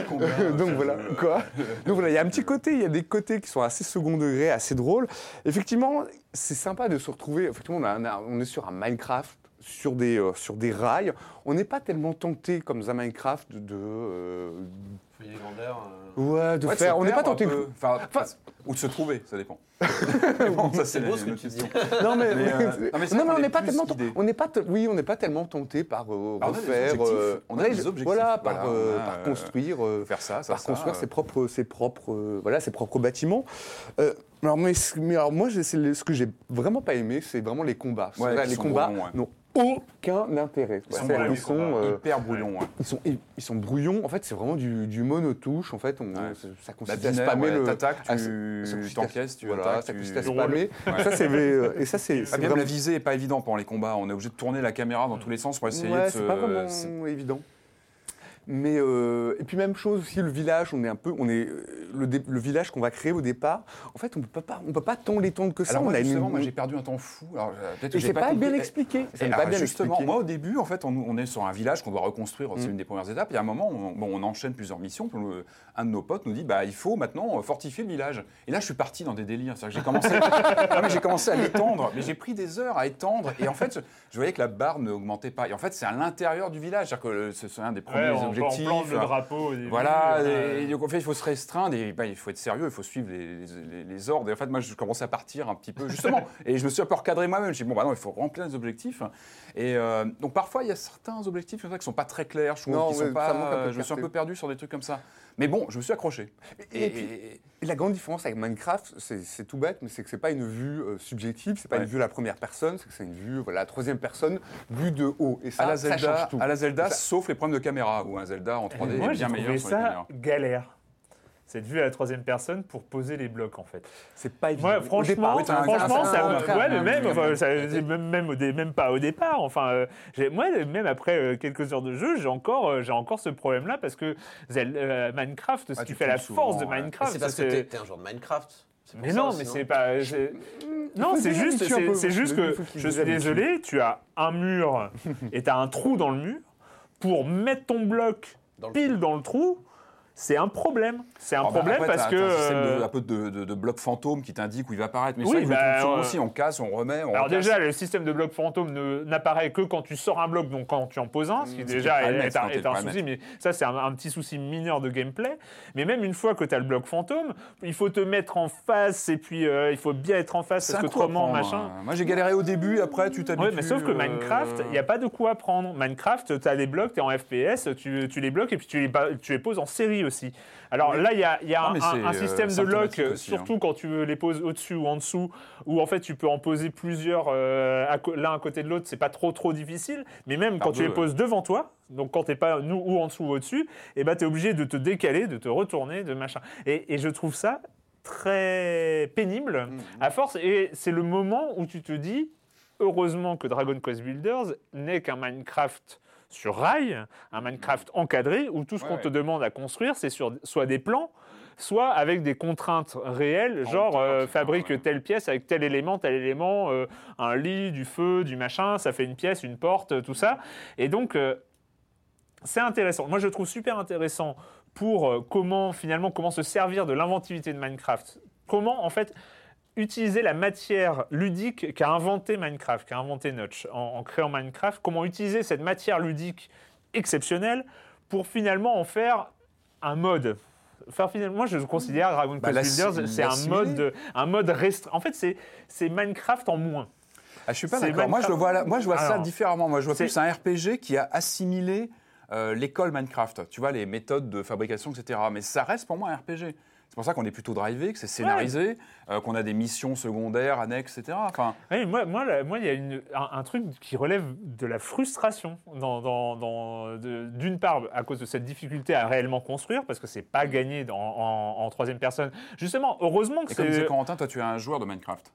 [SPEAKER 4] donc voilà, quoi? Donc voilà, il y a un petit côté, il y a des côtés qui sont assez second degré, assez drôles. Effectivement, c'est sympa de se retrouver. Effectivement, on, a un- on est sur un Minecraft, sur des, euh, sur des rails. On n'est pas tellement tenté comme dans un Minecraft de. euh,
[SPEAKER 2] Foyer grandeur.
[SPEAKER 4] ouais, de
[SPEAKER 3] Ouais,
[SPEAKER 4] faire. On n'est pas tenté.
[SPEAKER 3] peu. Enfin,
[SPEAKER 4] Enfin,
[SPEAKER 3] ou de se trouver, ça dépend. bon, ça,
[SPEAKER 2] C'est beau ce que tu dis.
[SPEAKER 4] Non mais,
[SPEAKER 3] Mais, euh, non, mais
[SPEAKER 4] non, on
[SPEAKER 3] est
[SPEAKER 4] n'est pas tellement
[SPEAKER 3] guidé.
[SPEAKER 4] on n'est pas oui on n'est pas tellement tenté par euh,
[SPEAKER 3] Ah, on a des
[SPEAKER 4] refaire
[SPEAKER 3] objectifs.
[SPEAKER 4] euh,
[SPEAKER 3] On a des objectifs.
[SPEAKER 4] voilà par,
[SPEAKER 3] Voilà,
[SPEAKER 4] euh,
[SPEAKER 3] euh,
[SPEAKER 4] construire euh,
[SPEAKER 3] Faire ça, ça,
[SPEAKER 4] par
[SPEAKER 3] ça,
[SPEAKER 4] construire
[SPEAKER 3] euh,
[SPEAKER 4] ses propres ses propres euh, voilà ses propres bâtiments Euh, alors mais, alors moi ce que j'ai vraiment pas aimé c'est vraiment les combats
[SPEAKER 3] Ouais,
[SPEAKER 4] vrai, les combats
[SPEAKER 3] ouais.
[SPEAKER 4] n'ont aucun intérêt
[SPEAKER 3] Ils sont
[SPEAKER 4] ils euh,
[SPEAKER 3] hyper brouillons. ouais.
[SPEAKER 4] ils sont, ils sont brouillons. En fait, c'est vraiment du, du monotouche. En fait, on,
[SPEAKER 3] Ouais.
[SPEAKER 4] ça- consiste à spammer le.
[SPEAKER 3] t'attaques, tu
[SPEAKER 4] ça consiste
[SPEAKER 3] tu
[SPEAKER 4] voilà,
[SPEAKER 3] attaques,
[SPEAKER 4] ça consiste à spammer. Ça, c'est euh, et ça, c'est.
[SPEAKER 3] Ah,
[SPEAKER 4] vraiment-
[SPEAKER 3] la visée n'est pas évidente pendant les combats. On est obligé de tourner la caméra dans tous les sens pour essayer de se.
[SPEAKER 4] c'est pas vraiment évident. Mais euh, et puis même chose aussi le village, on est un peu, on est euh, le, village qu'on va créer au départ. En fait, on peut pas, on peut pas tant l'étendre que ça.
[SPEAKER 3] Alors
[SPEAKER 4] on
[SPEAKER 3] moi,
[SPEAKER 4] a une-
[SPEAKER 3] justement, moi j'ai perdu un temps fou. Alors, euh, peut-être
[SPEAKER 4] et c'est pas, bien
[SPEAKER 3] compris.
[SPEAKER 4] expliqué.
[SPEAKER 3] Et
[SPEAKER 4] pas
[SPEAKER 3] alors,
[SPEAKER 4] bien
[SPEAKER 3] justement,
[SPEAKER 4] expliqué.
[SPEAKER 3] moi au début, en fait, on, on est sur un village qu'on doit reconstruire, c'est
[SPEAKER 4] Mm.
[SPEAKER 3] une des premières étapes. Il y a un moment, on, bon, on enchaîne plusieurs missions. puis le- un de nos potes nous dit, bah, il faut maintenant fortifier le village. Et là, je suis parti dans des délires. J'ai commencé, j'ai commencé à l'étendre, mais j'ai pris des heures à étendre. Et en fait, je, voyais que la barre n'augmentait pas. Et en fait, c'est à l'intérieur du village. C'est-à-dire que euh, c'est un des premiers
[SPEAKER 1] Ouais, on, on
[SPEAKER 3] objectifs.
[SPEAKER 1] plante le drapeau au début.
[SPEAKER 3] Voilà,
[SPEAKER 1] euh,
[SPEAKER 3] et, donc en fait, il faut se restreindre et bah, il faut être sérieux, il faut suivre les, les- les ordres. Et en fait, moi, je commençais à partir un petit peu, justement. et je me suis un peu recadré moi-même. J'ai dit, bon, bah non, il faut remplir les objectifs. Et euh, donc, parfois, il y a certains objectifs comme ça qui sont pas très clairs. Je trouve
[SPEAKER 4] Non,
[SPEAKER 3] sont pas.
[SPEAKER 4] ça
[SPEAKER 3] je me suis un peu perdu sur des trucs comme ça. Mais bon, je me suis accroché.
[SPEAKER 4] Et, puis, et la grande différence avec Minecraft, c'est c'est tout bête, mais c'est que c'est pas une vue euh, subjective, c'est pas
[SPEAKER 3] Ouais.
[SPEAKER 4] une vue à la première personne, c'est que c'est une vue, voilà, la troisième personne, vue de haut. Et ça,
[SPEAKER 3] à la
[SPEAKER 4] ça
[SPEAKER 3] Zelda,
[SPEAKER 4] change tout.
[SPEAKER 3] à la Zelda
[SPEAKER 4] Ça-
[SPEAKER 3] sauf les problèmes de caméra, où un Zelda en 3D
[SPEAKER 1] moi,
[SPEAKER 3] est
[SPEAKER 1] j'ai
[SPEAKER 3] bien meilleur les
[SPEAKER 1] ça
[SPEAKER 3] caméras.
[SPEAKER 1] galère. Cette vue à la troisième personne pour poser les blocs, en fait.
[SPEAKER 4] C'est pas évident.
[SPEAKER 1] Ouais,
[SPEAKER 4] Au
[SPEAKER 1] franchement,
[SPEAKER 4] départ,
[SPEAKER 3] t'as un-
[SPEAKER 1] franchement, ça, même, même, même, au dé- même pas au départ. Enfin, euh, j'ai- moi, même après euh, quelques heures de jeu, j'ai encore, euh, j'ai encore ce problème-là parce que euh, Minecraft, ce
[SPEAKER 3] Ah,
[SPEAKER 1] qui
[SPEAKER 3] tu
[SPEAKER 1] fait la force
[SPEAKER 3] souvent,
[SPEAKER 1] de
[SPEAKER 3] ouais.
[SPEAKER 1] Minecraft,
[SPEAKER 2] C'est parce que t'es un joueur de Minecraft.
[SPEAKER 1] Mais
[SPEAKER 2] ça
[SPEAKER 1] non, mais
[SPEAKER 2] non
[SPEAKER 1] c'est pas. Non, c'est juste, c'est juste que je suis désolé, tu as un mur et tu as un trou dans le mur. Pour mettre ton bloc
[SPEAKER 2] Dans le
[SPEAKER 1] pile dans le trou, c'est un problème. C'est un
[SPEAKER 3] bah,
[SPEAKER 1] problème
[SPEAKER 3] après,
[SPEAKER 1] parce que.
[SPEAKER 3] t'as un système de,
[SPEAKER 1] euh,
[SPEAKER 3] un peu de, de, de bloc fantôme qui t'indique où il va apparaître. Mais
[SPEAKER 1] Oui,
[SPEAKER 3] ça, le
[SPEAKER 1] bah,
[SPEAKER 3] souvent
[SPEAKER 1] euh,
[SPEAKER 3] aussi, on casse, on remet, on
[SPEAKER 1] Alors
[SPEAKER 3] recasse.
[SPEAKER 1] déjà, le système de bloc fantôme n'apparaît que quand tu sors un bloc, donc quand tu en poses un, ce qui
[SPEAKER 3] Mmh,
[SPEAKER 1] déjà est,
[SPEAKER 3] le
[SPEAKER 1] un, est
[SPEAKER 3] le
[SPEAKER 1] souci, mais ça c'est un, un petit souci mineur de gameplay. Mais même une fois que tu as le bloc fantôme, il faut te mettre en face et puis euh, il faut bien être en face parce
[SPEAKER 3] un
[SPEAKER 1] que
[SPEAKER 3] coup à
[SPEAKER 1] autrement,
[SPEAKER 3] prendre,
[SPEAKER 1] machin.
[SPEAKER 3] hein? Moi j'ai galéré au début, après tu t'habitues.
[SPEAKER 1] Oui, mais sauf que
[SPEAKER 3] euh,
[SPEAKER 1] Minecraft, il n'y a pas de quoi apprendre. Minecraft, tu as des blocs, tu es en FPS, tu, tu les bloques et puis tu les, tu les poses en série aussi. Alors là, il y a, il y a un,
[SPEAKER 3] euh,
[SPEAKER 1] système de lock,
[SPEAKER 3] symptomatique aussi,
[SPEAKER 1] surtout quand tu veux les poses au-dessus ou en dessous, où en fait tu peux en poser plusieurs euh, l'un à côté de l'autre, c'est pas trop trop difficile. Mais même
[SPEAKER 3] Par
[SPEAKER 1] quand tu les
[SPEAKER 3] ouais.
[SPEAKER 1] poses devant toi, donc quand tu pas nous ou en dessous ou au-dessus, et ben tu es obligé de te décaler, de te retourner, de machin. Et, et je trouve ça très pénible
[SPEAKER 3] Mmh.
[SPEAKER 1] à force. Et c'est le moment où tu te dis, heureusement que Dragon Quest Builders n'est qu'un Minecraft sur rail, un Minecraft encadré, où tout ce
[SPEAKER 3] Ouais,
[SPEAKER 1] qu'on
[SPEAKER 3] ouais.
[SPEAKER 1] te demande à construire, c'est sur soit des plans, soit avec des contraintes réelles, genre euh, fabrique
[SPEAKER 3] ouais.
[SPEAKER 1] telle pièce avec tel élément, tel élément, euh, un lit, du feu, du machin, ça fait une pièce, une porte, tout ça. Et donc, euh, c'est intéressant. Moi, je trouve super intéressant pour comment, finalement, comment se servir de l'inventivité de Minecraft. Comment, en fait, utiliser la matière ludique qu'a inventé Minecraft, qu'a inventé Notch en, en créant Minecraft. Comment utiliser cette matière ludique exceptionnelle pour finalement en faire un mode. Enfin, finalement, moi, je considère Dragon
[SPEAKER 3] Bah,
[SPEAKER 1] Quest Builders, c'est un mode, un mode restreint. En fait, c'est Minecraft en moins.
[SPEAKER 3] Ah, je suis pas d'accord. Moi, je vois, là- moi, je vois ça différemment. Moi, je vois
[SPEAKER 1] c'est-
[SPEAKER 3] plus un RPG qui a assimilé euh, l'école Minecraft. Tu vois, les méthodes de fabrication, etc. Mais ça reste pour moi un RPG. C'est pour ça qu'on est plutôt drivé, que c'est scénarisé, euh, qu'on a des missions secondaires, annexes, etc. Enfin,
[SPEAKER 1] Oui, moi, moi, il y a une- un, un truc qui relève de la frustration, dans, dans- dans- de- d'une part à cause de cette difficulté à réellement construire, parce que c'est pas gagné en, en troisième personne. Justement, heureusement que
[SPEAKER 3] et comme disait
[SPEAKER 1] c'est.
[SPEAKER 3] Corentin, toi, tu es un joueur de Minecraft.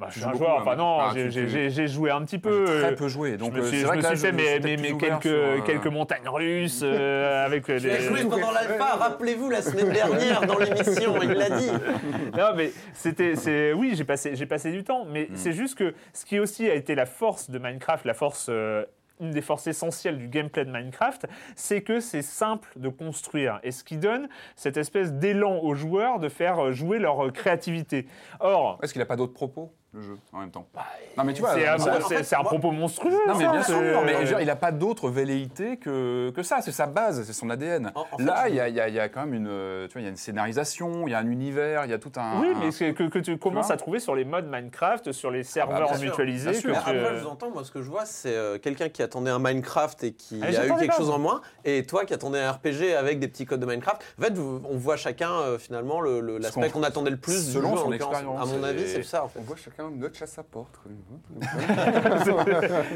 [SPEAKER 1] Bah, je suis un joueur.
[SPEAKER 3] beaucoup,
[SPEAKER 1] Enfin
[SPEAKER 3] hein,
[SPEAKER 1] non,
[SPEAKER 3] ah,
[SPEAKER 1] j'ai- joué un petit peu.
[SPEAKER 3] j'ai très
[SPEAKER 1] euh,
[SPEAKER 3] peu joué. Donc,
[SPEAKER 1] je me
[SPEAKER 3] euh,
[SPEAKER 1] suis,
[SPEAKER 3] c'est
[SPEAKER 1] je
[SPEAKER 3] vrai
[SPEAKER 1] me
[SPEAKER 3] que là,
[SPEAKER 1] suis fait mes, quelques,
[SPEAKER 3] sur, euh,
[SPEAKER 1] quelques montagnes russes euh, avec
[SPEAKER 2] Tu as
[SPEAKER 1] des.
[SPEAKER 2] joué pendant l'alpha, rappelez-vous la semaine dernière dans l'émission, il l'a dit.
[SPEAKER 1] Non, mais c'était, c'est, oui, j'ai passé, j'ai passé du temps, mais c'est juste que ce qui aussi a été la force de Minecraft, la force, euh, une des forces essentielles du gameplay de Minecraft, c'est que c'est simple de construire et ce qui donne cette espèce d'élan aux joueurs de faire jouer leur créativité. Or,
[SPEAKER 3] Est-ce qu'il n'a pas d'autres propos, le jeu, en même temps Non, mais tu vois.
[SPEAKER 1] c'est, un,
[SPEAKER 2] en fait, moi-
[SPEAKER 1] propos monstrueux.
[SPEAKER 3] Non, mais
[SPEAKER 1] ça,
[SPEAKER 3] bien sûr, il n'a pas d'autre velléité que, que ça. C'est sa base, c'est son ADN.
[SPEAKER 2] En- en fait,
[SPEAKER 3] Là, il y a, il y y a quand même une, euh, tu vois, il y a une scénarisation, il y a un univers, il y a tout un.
[SPEAKER 1] Oui,
[SPEAKER 3] un-
[SPEAKER 1] mais que, que tu commences à trouver sur les modes Minecraft, sur les serveurs
[SPEAKER 3] bien sûr,
[SPEAKER 1] mutualisés.
[SPEAKER 3] sûr.
[SPEAKER 1] que
[SPEAKER 2] Mais
[SPEAKER 1] tu-
[SPEAKER 2] Après, je vous entends, moi, ce que je vois, c'est euh, quelqu'un qui attendait un Minecraft et qui
[SPEAKER 1] Ah,
[SPEAKER 2] a eu quelque
[SPEAKER 1] pas,
[SPEAKER 2] chose
[SPEAKER 1] moi.
[SPEAKER 2] en moins, et toi qui attendais un RPG avec des petits codes de Minecraft. En fait, on voit chacun, euh, finalement, le- le- l'aspect
[SPEAKER 3] qu'on-
[SPEAKER 2] attendait le plus du
[SPEAKER 3] selon son expérience,
[SPEAKER 2] À mon avis, c'est ça.
[SPEAKER 4] On voit chacun notre chasse à porte. quoi.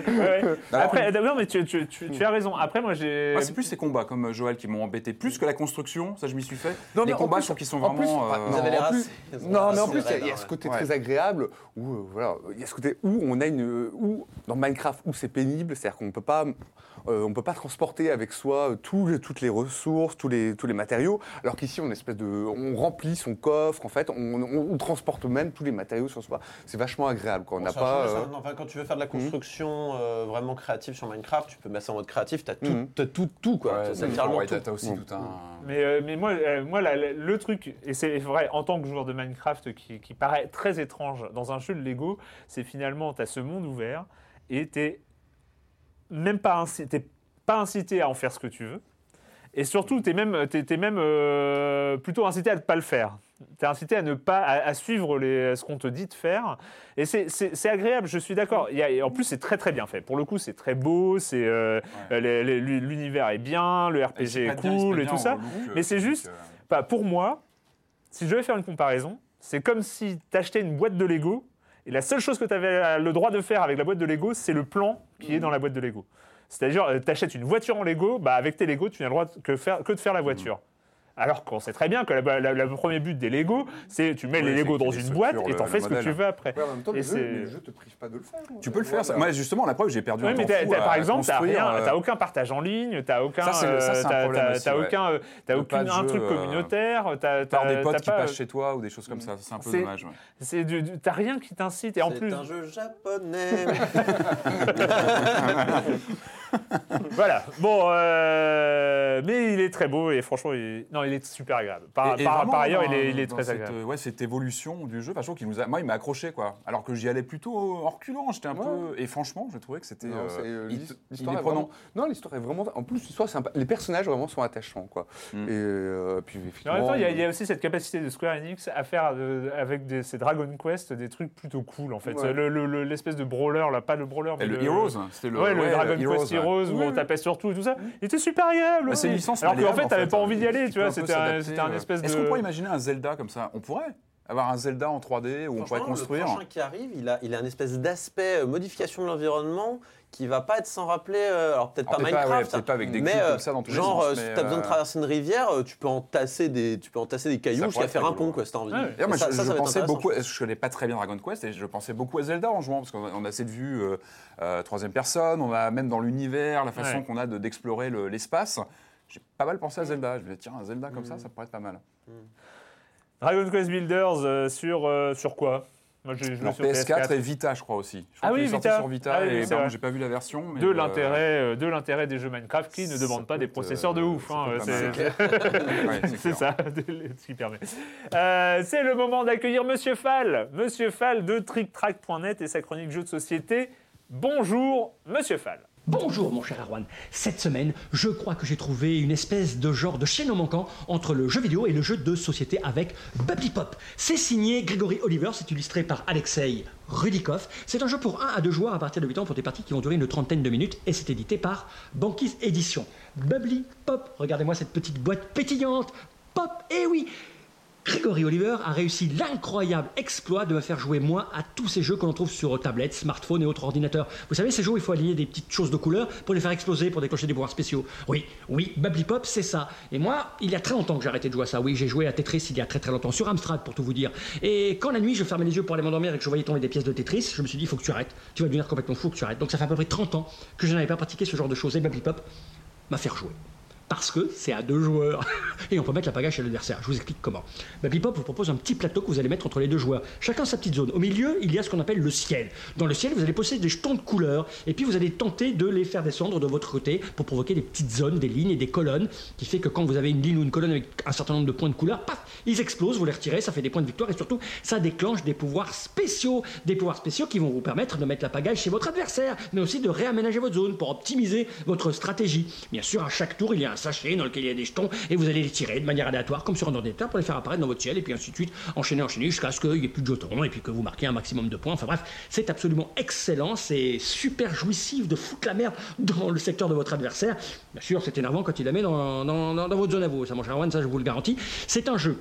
[SPEAKER 1] Ouais.
[SPEAKER 3] Alors,
[SPEAKER 1] Après, non, mais tu, tu- tu- tu as raison. Après, moi, j'ai.
[SPEAKER 3] Moi, c'est plus ces combats comme Joël qui m'ont embêté, plus que la construction, ça je m'y suis fait.
[SPEAKER 4] Non,
[SPEAKER 3] les combats je trouve qu'ils sont
[SPEAKER 4] plus,
[SPEAKER 3] vraiment.
[SPEAKER 4] enfin,
[SPEAKER 3] euh,
[SPEAKER 2] Vous avez les
[SPEAKER 4] en plus-
[SPEAKER 2] races. Ils ont
[SPEAKER 4] Non, mais en plus, il y a- ce côté
[SPEAKER 3] Ouais.
[SPEAKER 4] très agréable où, euh, voilà, il y a ce côté où on a une, où dans Minecraft où c'est pénible, c'est-à-dire qu'on peut pas, euh, on peut pas transporter avec soi euh, tous les- toutes les ressources, tous les, tous les matériaux, alors qu'ici on espèce de, on remplit son coffre, en fait, on, on- on transporte même tous les matériaux sur soi. C'est vachement agréable quand on
[SPEAKER 2] Bon,
[SPEAKER 4] n'a pas.
[SPEAKER 2] ça.
[SPEAKER 4] euh,
[SPEAKER 2] Non, enfin, quand tu veux faire de la construction euh, vraiment créative sur Minecraft, tu peux mettre ça en mode créatif, t'as tout, t'as tout, tout, quoi.
[SPEAKER 3] ouais,
[SPEAKER 2] T'as
[SPEAKER 3] c'est-
[SPEAKER 2] littéralement
[SPEAKER 3] ouais,
[SPEAKER 2] tout.
[SPEAKER 3] t'as t'as un.
[SPEAKER 1] Mais, euh, mais moi, euh, moi la- la- le truc, et c'est vrai, en tant que joueur de Minecraft qui, qui paraît très étrange dans un jeu de Lego, c'est finalement, tu as ce monde ouvert et tu même pas, inci- t'es pas incité à en faire ce que tu veux. Et surtout, tu es même, t'es même euh, plutôt incité à ne pas le faire. Tu es incité à ne pas à, à suivre les, ce qu'on te dit de faire. Et c'est- agréable, je suis d'accord. En plus, c'est très très bien fait. Pour le coup, c'est très beau, c'est euh, l'univers est bien, le RPG est
[SPEAKER 3] pas
[SPEAKER 1] cool et tout ça.
[SPEAKER 3] euh,
[SPEAKER 1] Mais c'est juste-. Bah, pour moi, si je devais faire une comparaison, c'est comme si tu achetais une boîte de Lego et la seule chose que tu avais le droit de faire avec la boîte de Lego, c'est le plan qui est dans la boîte de Lego. C'est-à-dire, tu achètes une voiture en Lego, bah, avec tes Lego, tu n'as le droit que de faire la voiture. Alors qu'on sait très bien que le premier but des Lego, c'est tu mets
[SPEAKER 3] Ouais,
[SPEAKER 1] les
[SPEAKER 3] c'est
[SPEAKER 1] Lego dans une boîte et t'en fais ce que tu veux après.
[SPEAKER 4] ouais, en même temps,
[SPEAKER 1] Et c'est-
[SPEAKER 4] te privent pas de le faire.
[SPEAKER 3] Tu peux le faire. Moi, justement, la preuve, j'ai perdu
[SPEAKER 1] Oui,
[SPEAKER 3] un
[SPEAKER 1] mais
[SPEAKER 3] temps
[SPEAKER 1] t'as-
[SPEAKER 3] fou
[SPEAKER 1] t'as-
[SPEAKER 3] à
[SPEAKER 1] par exemple, t'as
[SPEAKER 3] euh,
[SPEAKER 1] t'as aucun partage en ligne, t'as aucun,
[SPEAKER 3] c'est c'est
[SPEAKER 1] t'as-
[SPEAKER 3] aussi,
[SPEAKER 1] t'as
[SPEAKER 3] ouais.
[SPEAKER 1] aucun, euh, t'as aucun
[SPEAKER 3] pas de
[SPEAKER 1] un truc
[SPEAKER 3] euh,
[SPEAKER 1] communautaire, t'as,
[SPEAKER 3] Par des potes
[SPEAKER 1] t'as
[SPEAKER 3] qui
[SPEAKER 1] pas-
[SPEAKER 3] passent chez toi ou des choses comme ça. C'est un peu
[SPEAKER 1] C'est-
[SPEAKER 3] dommage. ouais.
[SPEAKER 1] C'est du, du- t'as rien qui t'incite et en
[SPEAKER 2] C'est
[SPEAKER 1] plus,
[SPEAKER 2] un jeu japonais.
[SPEAKER 1] voilà. Bon, euh, mais il est très beau et franchement, il, non, il est super agréable. Par,
[SPEAKER 3] Et- et
[SPEAKER 1] par-
[SPEAKER 3] vraiment,
[SPEAKER 1] par ailleurs,
[SPEAKER 3] dans-
[SPEAKER 1] il est, il est
[SPEAKER 3] dans
[SPEAKER 1] très
[SPEAKER 3] cette,
[SPEAKER 1] agréable.
[SPEAKER 3] ouais, cette évolution du jeu, enfin, je trouve qu'il nous a, moi, il m'a accroché, quoi. Alors que j'y allais plutôt en reculant, j'étais un
[SPEAKER 4] Ouais.
[SPEAKER 3] peu, et franchement, j'ai trouvé que c'était,
[SPEAKER 4] Non,
[SPEAKER 3] euh,
[SPEAKER 4] euh, l'histoire
[SPEAKER 3] est
[SPEAKER 4] est
[SPEAKER 3] prenant.
[SPEAKER 4] vraiment- Non, l'histoire est vraiment. En plus, l'histoire, sympa. Les personnages vraiment sont attachants, quoi.
[SPEAKER 3] Mm.
[SPEAKER 4] Et euh, puis
[SPEAKER 1] Mais en
[SPEAKER 4] effectivement.
[SPEAKER 1] même temps, il y, a- il y a aussi cette capacité de Square Enix à faire euh, avec des, ces Dragon Quest des trucs plutôt cool en fait.
[SPEAKER 4] Ouais.
[SPEAKER 1] Le- le- le- L'espèce de brawler, là, pas le brawler, mais
[SPEAKER 3] le Heroes, c'était le,
[SPEAKER 1] Ouais, le
[SPEAKER 3] ouais,
[SPEAKER 1] Dragon
[SPEAKER 3] Heroes,
[SPEAKER 1] Quest
[SPEAKER 3] ouais.
[SPEAKER 1] Heroes où on tapait sur tout et tout ça. Il était super agréable.
[SPEAKER 3] Bah, c'est une licence
[SPEAKER 1] Alors qu'en fait, t'avais pas envie d'y aller,
[SPEAKER 3] qui
[SPEAKER 1] tu vois. C'était un,
[SPEAKER 3] s'adapter,
[SPEAKER 1] c'était un
[SPEAKER 3] ouais.
[SPEAKER 1] espèce de.
[SPEAKER 3] Est-ce qu'on pourrait imaginer un Zelda comme ça? On pourrait avoir un Zelda en 3D où on pourrait construire.
[SPEAKER 2] Le prochain qui arrive, il a, il a un espèce d'aspect euh, modification de l'environnement qui va pas être sans rappeler. euh, alors peut-être
[SPEAKER 3] Alors,
[SPEAKER 2] pas
[SPEAKER 3] peut-être pas, ouais,
[SPEAKER 2] Minecraft,
[SPEAKER 3] peut-être pas avec des
[SPEAKER 2] mais euh,
[SPEAKER 3] comme ça dans tous les
[SPEAKER 2] genre
[SPEAKER 3] sens,
[SPEAKER 2] euh, si
[SPEAKER 3] mais,
[SPEAKER 2] t'as besoin de traverser une rivière, tu peux entasser des, tu peux entasser des cailloux jusqu'à faire un pont, quoi, si t'as envie.
[SPEAKER 1] Ouais.
[SPEAKER 3] Moi,
[SPEAKER 2] ça-
[SPEAKER 3] je,
[SPEAKER 2] ça,
[SPEAKER 3] je pensais beaucoup,
[SPEAKER 2] je
[SPEAKER 3] je connais pas très bien Dragon Quest, et je pensais beaucoup à Zelda en jouant, parce qu'on a, cette vue euh, euh, troisième personne, on a même dans l'univers, la façon
[SPEAKER 1] Ouais.
[SPEAKER 3] qu'on a de- d'explorer le- l'espace. J'ai pas mal pensé à Zelda. Je me disais, tiens, un Zelda comme ça, ça pourrait être pas mal.
[SPEAKER 1] Dragon Quest Builders euh, sur, euh, sur quoi? Moi, j'ai joué
[SPEAKER 3] Alors
[SPEAKER 1] sur
[SPEAKER 3] PS4, et Vita, je crois aussi. Je crois
[SPEAKER 1] Ah oui, Vita.
[SPEAKER 3] sur Vita,
[SPEAKER 1] Ah oui,
[SPEAKER 3] j'ai pas vu la version. Mais
[SPEAKER 1] de
[SPEAKER 3] euh,
[SPEAKER 1] l'intérêt euh, de l'intérêt des jeux Minecraft qui ne demandent pas des
[SPEAKER 3] être,
[SPEAKER 1] processeurs de
[SPEAKER 3] euh,
[SPEAKER 1] ouf. hein, c'est-.
[SPEAKER 3] Ouais,
[SPEAKER 1] ça, ce qui permet. Euh, c'est le moment d'accueillir Monsieur Fall. Monsieur Fall de TrickTrack.net et sa chronique jeux de société. Bonjour, Monsieur Fall.
[SPEAKER 6] Bonjour mon cher Arwan. Cette semaine, je crois que j'ai trouvé une espèce de genre de chaînon manquant entre le jeu vidéo et le jeu de société avec Bubbly Pop. C'est signé Grégory Oliver, c'est illustré par Alexei Rudikov. C'est un jeu pour 1 à 2 joueurs à partir de 8 ans pour des parties qui vont durer une trentaine de minutes et c'est édité par Banquise Édition. Bubbly Pop, regardez-moi cette petite boîte pétillante. Pop, eh oui Grégory Oliver a réussi l'incroyable exploit de me faire jouer moi à tous ces jeux que l'on trouve sur tablette, smartphone et autres ordinateurs. Vous savez, ces jeux où il faut aligner des petites choses de couleur pour les faire exploser, pour déclencher des pouvoirs spéciaux. Oui, oui, Bubbly Pop, c'est ça. Et moi, il y a très longtemps que j'ai arrêté de jouer à ça. Oui, j'ai joué à Tetris il y a très très longtemps, sur Amstrad pour tout vous dire. Et quand la nuit, je fermais les yeux pour aller m'endormir et que je voyais tomber des pièces de Tetris, je me suis dit, il faut que tu arrêtes. Tu vas devenir complètement fou, que tu arrêtes. Donc ça fait à peu près 30 ans que je n'avais pas pratiqué ce genre de choses. Et Bubbly Pop m'a fait jouer parce que c'est à deux joueurs. Et on peut mettre la pagaille chez l'adversaire. Je vous explique comment. Baby Pop vous propose un petit plateau que vous allez mettre entre les deux joueurs. Chacun sa petite zone. Au milieu, il y a ce qu'on appelle le ciel. Dans le ciel, vous allez posséder des jetons de couleur. Et puis vous allez tenter de les faire descendre de votre côté pour provoquer des petites zones, des lignes et des colonnes. Qui fait que quand vous avez une ligne ou une colonne avec un certain nombre de points de couleur, paf, ils explosent, vous les retirez, ça fait des points de victoire. Et surtout, ça déclenche des pouvoirs spéciaux. Des pouvoirs spéciaux qui vont vous permettre de mettre la pagaille chez votre adversaire. Mais aussi de réaménager votre zone pour optimiser votre stratégie. Bien sûr, à chaque tour, il y a un sachet dans lequel il y a des jetons et vous allez les tirer de manière aléatoire comme sur un ordinateur pour les faire apparaître dans votre ciel et puis ainsi de suite, enchaîner, enchaîner jusqu'à ce qu'il n'y ait plus de jetons et puis que vous marquez un maximum de points. Enfin bref, c'est absolument excellent, c'est super jouissif de foutre la merde dans le secteur de votre adversaire. Bien sûr, c'est énervant quand il la met dans, dans, dans, votre zone à vous, ça mon cher Erwan, ça je vous le garantis. C'est un jeu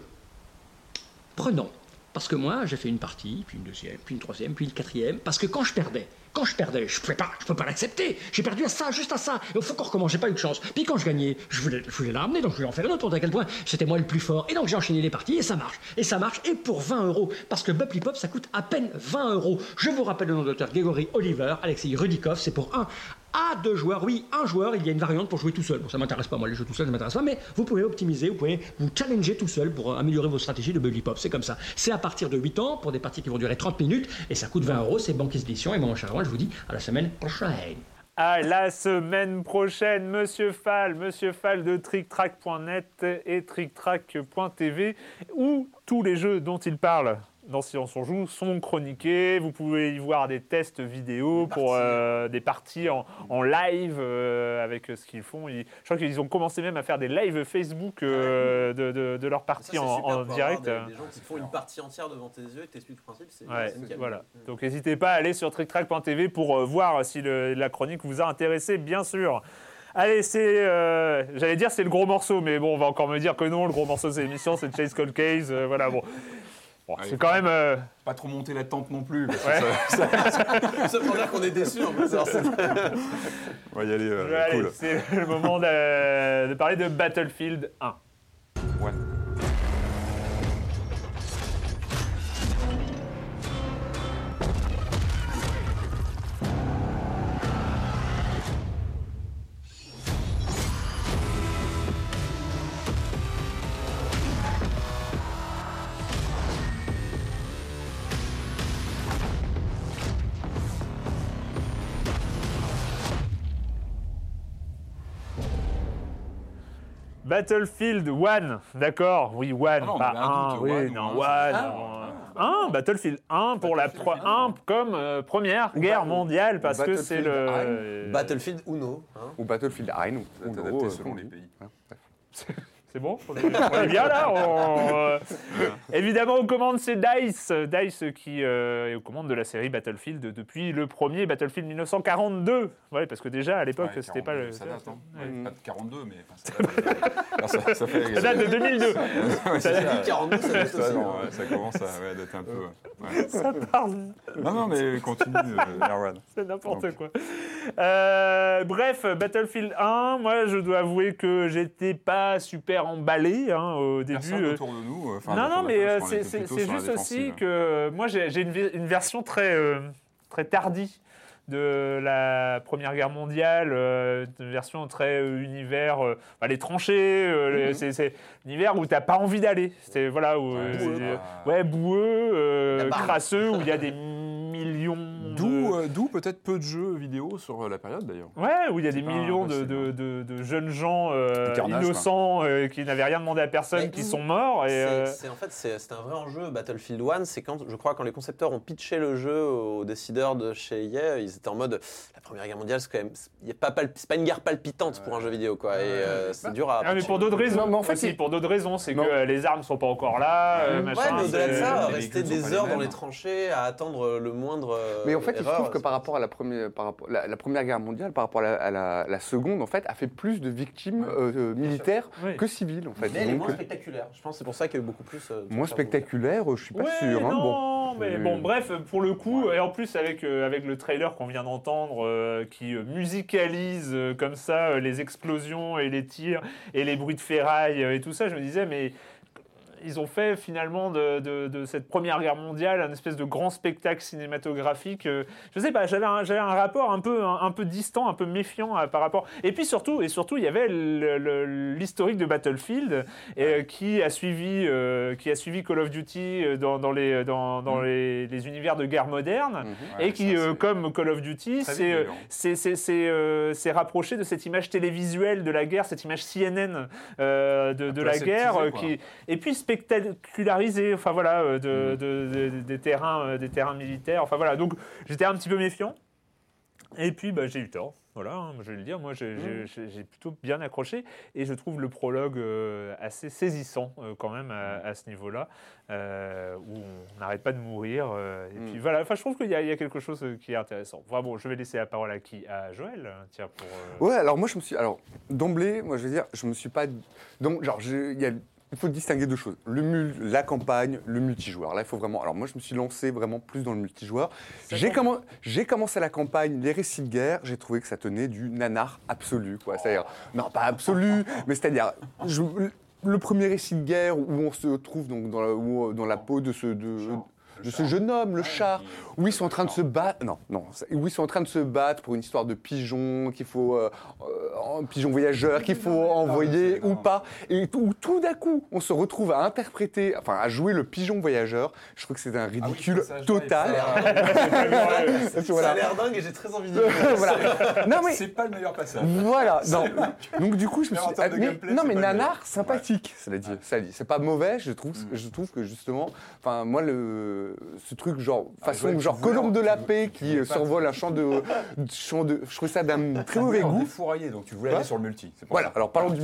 [SPEAKER 6] prenant. Parce que moi, j'ai fait une partie, puis une deuxième, puis une troisième, puis une quatrième. Parce que quand je perdais, quand je perdais, je ne pas, je peux pas l'accepter. J'ai perdu à ça, juste à ça. Il faut qu'on recommence, j'ai pas eu de chance. Puis quand je gagnais, je voulais, je voulais la ramener, donc je voulais en faire une autre pour à quel point c'était moi le plus fort. Et donc j'ai enchaîné les parties et ça marche. Et ça marche, et pour 20 euros. Parce que Bubbly Pop, ça coûte à peine 20 euros. Je vous rappelle le nom de l'auteur Grégory Oliver, Alexei Rudikov, c'est pour un à deux joueurs. Oui, un joueur, il y a une variante pour jouer tout seul. Bon, ça m'intéresse pas, moi, les jeux tout seul, ça m'intéresse pas, mais vous pouvez optimiser, vous pouvez vous challenger tout seul pour améliorer vos stratégies de Buggy Pop. C'est comme ça. C'est à partir de 8 ans pour des parties qui vont durer 30 minutes et ça coûte 20 euros. C'est Banque. Et mon je vous dis à la semaine prochaine.
[SPEAKER 1] À la semaine prochaine, Monsieur Fall, Monsieur Fall de TrickTrack.net et TrickTrack.tv, où tous les jeux dont il parle dans Silence on Joue sont chroniqués. Vous pouvez y voir des tests vidéo pour euh, des parties en, en live euh, avec ce qu'ils font. je crois qu'ils ont commencé même à faire des lives Facebook euh, de, de, de leurs parties en, en direct.
[SPEAKER 2] Des, des, gens qui font une partie entière devant tes yeux et t'expliquent le principe. C'est
[SPEAKER 1] ouais, voilà. Donc n'hésitez pas à aller sur tricktrack.tv pour voir si le, la chronique vous a intéressé, bien sûr. Allez, c'est. J'allais dire c'est le gros morceau, mais bon, on va encore me dire que non, le gros morceau c'est l'émission, c'est Chase Cold Case. voilà, bon. Bon, c'est quand même. Euh...
[SPEAKER 3] Pas trop monter la tente non plus. Parce que ça, ça-
[SPEAKER 2] Ça pour dire qu'on est déçus en plus. alors c'est-
[SPEAKER 3] on va y aller. euh,
[SPEAKER 1] Allez,
[SPEAKER 3] cool.
[SPEAKER 1] c'est le moment de, de parler de Battlefield 1. Battlefield 1, d'accord, oui, 1,
[SPEAKER 3] non, on
[SPEAKER 1] pas
[SPEAKER 3] avait un
[SPEAKER 1] 1,
[SPEAKER 3] doute,
[SPEAKER 1] oui,
[SPEAKER 3] one ou
[SPEAKER 1] non,
[SPEAKER 3] un,
[SPEAKER 1] 1, 1, Battlefield 1 pour la pro- 1 comme euh, première guerre mondiale parce que c'est le.
[SPEAKER 4] Battlefield
[SPEAKER 2] Battlefield Uno. hein.
[SPEAKER 4] Ou Battlefield 1 ou ou
[SPEAKER 3] adapté
[SPEAKER 4] euh,
[SPEAKER 3] selon
[SPEAKER 4] ou-
[SPEAKER 3] les pays.
[SPEAKER 1] C'est bon on est, on est bien là on- euh, Évidemment, aux commandes, c'est DICE. DICE qui euh, est aux commandes de la série Battlefield depuis le premier Battlefield 1942. Ouais, parce que déjà, à l'époque,
[SPEAKER 3] Ouais,
[SPEAKER 1] c'était pas
[SPEAKER 3] 42,
[SPEAKER 1] le.
[SPEAKER 3] Ça date, hein.
[SPEAKER 1] Ouais.
[SPEAKER 3] Pas de 42, mais enfin, ça date. Alors, ça, ça fait.
[SPEAKER 1] Ça date de 2002.
[SPEAKER 3] Ouais, c'est ça.
[SPEAKER 2] 42, ça date aussi.
[SPEAKER 3] non,
[SPEAKER 2] hein.
[SPEAKER 3] ouais, ça commence à ouais, dater un peu. ouais.
[SPEAKER 1] Ça parle.
[SPEAKER 3] Non, non, mais continue, euh, Erwan.
[SPEAKER 1] C'est n'importe quoi. Euh, bref, Battlefield 1, moi je dois avouer que j'étais pas super emballé hein, au début.
[SPEAKER 3] Personne
[SPEAKER 1] euh.
[SPEAKER 3] autour de nous. euh, enfin,
[SPEAKER 1] non, non, mais euh, c'est juste aussi que moi j'ai une, version très, euh, très tardie de la Première Guerre mondiale, euh, une version très euh, univers, euh, bah, les tranchées, euh,
[SPEAKER 3] Mhm.
[SPEAKER 1] c'est c'est univers où t'as pas envie d'aller. C'est voilà où
[SPEAKER 3] Ouais, boueux,
[SPEAKER 1] ouais, euh, crasseux, où il y a des millions.
[SPEAKER 3] D'où euh, Euh, D'où peut-être peu de jeux vidéo sur euh, la période d'ailleurs.
[SPEAKER 1] Ouais, où il y a des millions de,
[SPEAKER 3] impossible,
[SPEAKER 1] de- de- de jeunes gens euh,
[SPEAKER 3] carnage,
[SPEAKER 1] innocents euh, qui n'avaient rien demandé à personne,
[SPEAKER 2] Mais
[SPEAKER 1] qui sont morts. Et,
[SPEAKER 2] C'est-
[SPEAKER 1] euh,
[SPEAKER 2] c'est- en fait, c'est c'est un vrai enjeu. Battlefield 1, c'est quand, je crois, quand les concepteurs ont pitché le jeu aux décideurs de chez EA, ils étaient en mode la Première Guerre mondiale, c'est quand même, il y a pas c'est pas une guerre palpitante pour un jeu vidéo, quoi. Et euh, c'est dur à.
[SPEAKER 1] Ah, mais pour d'autres raisons.
[SPEAKER 4] Non, mais en fait,
[SPEAKER 1] aussi, pour d'autres raisons, c'est que les armes sont pas encore là,
[SPEAKER 4] Ouais,
[SPEAKER 1] machin.
[SPEAKER 2] Ouais, mais au-delà de ça, rester des heures dans les tranchées à attendre le moindre.
[SPEAKER 4] Mais en fait, il trouve que par rapport à la première, par rapport, la, la première guerre mondiale, par rapport à la, à la- la seconde, en fait, a fait plus de victimes euh, euh, militaires
[SPEAKER 1] Oui.
[SPEAKER 4] que civiles, en fait.
[SPEAKER 2] Mais elle est moins
[SPEAKER 4] euh,
[SPEAKER 2] spectaculaire. Je pense que c'est pour ça qu'il y a eu beaucoup plus. euh,
[SPEAKER 4] moins spectaculaire, je suis pas
[SPEAKER 1] Ouais,
[SPEAKER 4] sûr. hein,
[SPEAKER 1] non,
[SPEAKER 4] bon.
[SPEAKER 1] mais bon, bref, pour le coup, et en plus avec, euh, avec le trailer qu'on vient d'entendre, euh, qui euh, musicalise euh, comme ça euh, les explosions et les tirs et les bruits de ferraille euh, et tout ça, je me disais, mais ils ont fait finalement de, de- de cette première guerre mondiale un espèce de grand spectacle cinématographique. euh, je sais pas, j'avais un, rapport un peu, un, un peu distant, un peu méfiant euh, par rapport. Et puis surtout, et surtout, il y avait l'historique de Battlefield euh, qui a suivi, euh, qui a suivi Call of Duty dans, dans les, dans, dans
[SPEAKER 3] Mm.
[SPEAKER 1] les, les univers de guerre moderne.
[SPEAKER 3] Ouais,
[SPEAKER 1] et qui,
[SPEAKER 3] ça,
[SPEAKER 1] comme Call of Duty, c'est rapproché de cette image télévisuelle de la guerre, cette image CNN de, la guerre,
[SPEAKER 3] quoi.
[SPEAKER 1] qui et puis spectacularisée, enfin voilà, euh,
[SPEAKER 3] Mm.
[SPEAKER 1] de, de- de- des terrains, euh, des terrains militaires. Enfin voilà, donc j'étais un petit peu méfiant. Et puis bah, j'ai eu tort. Voilà, hein, je vais le dire, moi j'ai
[SPEAKER 3] Mm.
[SPEAKER 1] j'ai- plutôt bien accroché et je trouve le prologue euh, assez saisissant euh, quand même à, à ce niveau-là, euh, où on n'arrête pas de mourir. et
[SPEAKER 4] Mm.
[SPEAKER 1] puis voilà, enfin je trouve qu'il y, y a quelque chose qui est intéressant. Enfin, bon, je vais laisser la parole à qui? À Joël, hein, tiens, pour...
[SPEAKER 4] Ouais, alors moi je me suis. Alors, d'emblée, moi je veux dire, je me suis pas. Donc, genre, il y a- il faut distinguer deux choses. Le mul- la campagne, le multijoueur. Là, il faut vraiment. Alors, moi je me suis lancé vraiment plus dans le multijoueur. J'ai commen- j'ai commencé la campagne, les récits de guerre, j'ai trouvé que ça tenait du nanar absolu, quoi. C'est-à-dire, non, pas absolu, mais c'est-à-dire. je- le premier récit de guerre où on se trouve donc dans la, dans la peau de ce, de, de ce jeune homme, le char, où ils sont en train de se battre. Non, non, où ils sont en train de se battre pour une histoire de pigeon qu'il faut, euh, euh, pigeon voyageur qu'il faut envoyer ou pas, et où tout d'un coup on se retrouve à interpréter, enfin à jouer le pigeon voyageur. Je trouve que c'est un ridicule
[SPEAKER 3] passage-là est
[SPEAKER 4] total.
[SPEAKER 2] Ça
[SPEAKER 4] Voilà.
[SPEAKER 2] a l'air dingue et j'ai très envie de
[SPEAKER 4] voilà. Non mais
[SPEAKER 3] C'est pas le meilleur passage.
[SPEAKER 4] voilà, non. Donc du coup, je me suis. mais-
[SPEAKER 3] gameplay,
[SPEAKER 4] non, mais nanar, sympathique, cela dit. Ça dit. C'est pas mauvais. Je trouve,
[SPEAKER 3] Mm.
[SPEAKER 4] je trouve que justement, enfin moi le, ce truc genre
[SPEAKER 3] Ah,
[SPEAKER 4] façon genre colombe de la
[SPEAKER 3] tu-
[SPEAKER 4] paix qui euh, survole un champ de, champ de. Je trouve ça d'un très mauvais goût.
[SPEAKER 3] défourailler, donc tu voulais aller sur le multi.
[SPEAKER 4] Voilà. Alors parlons
[SPEAKER 3] Ah,
[SPEAKER 4] du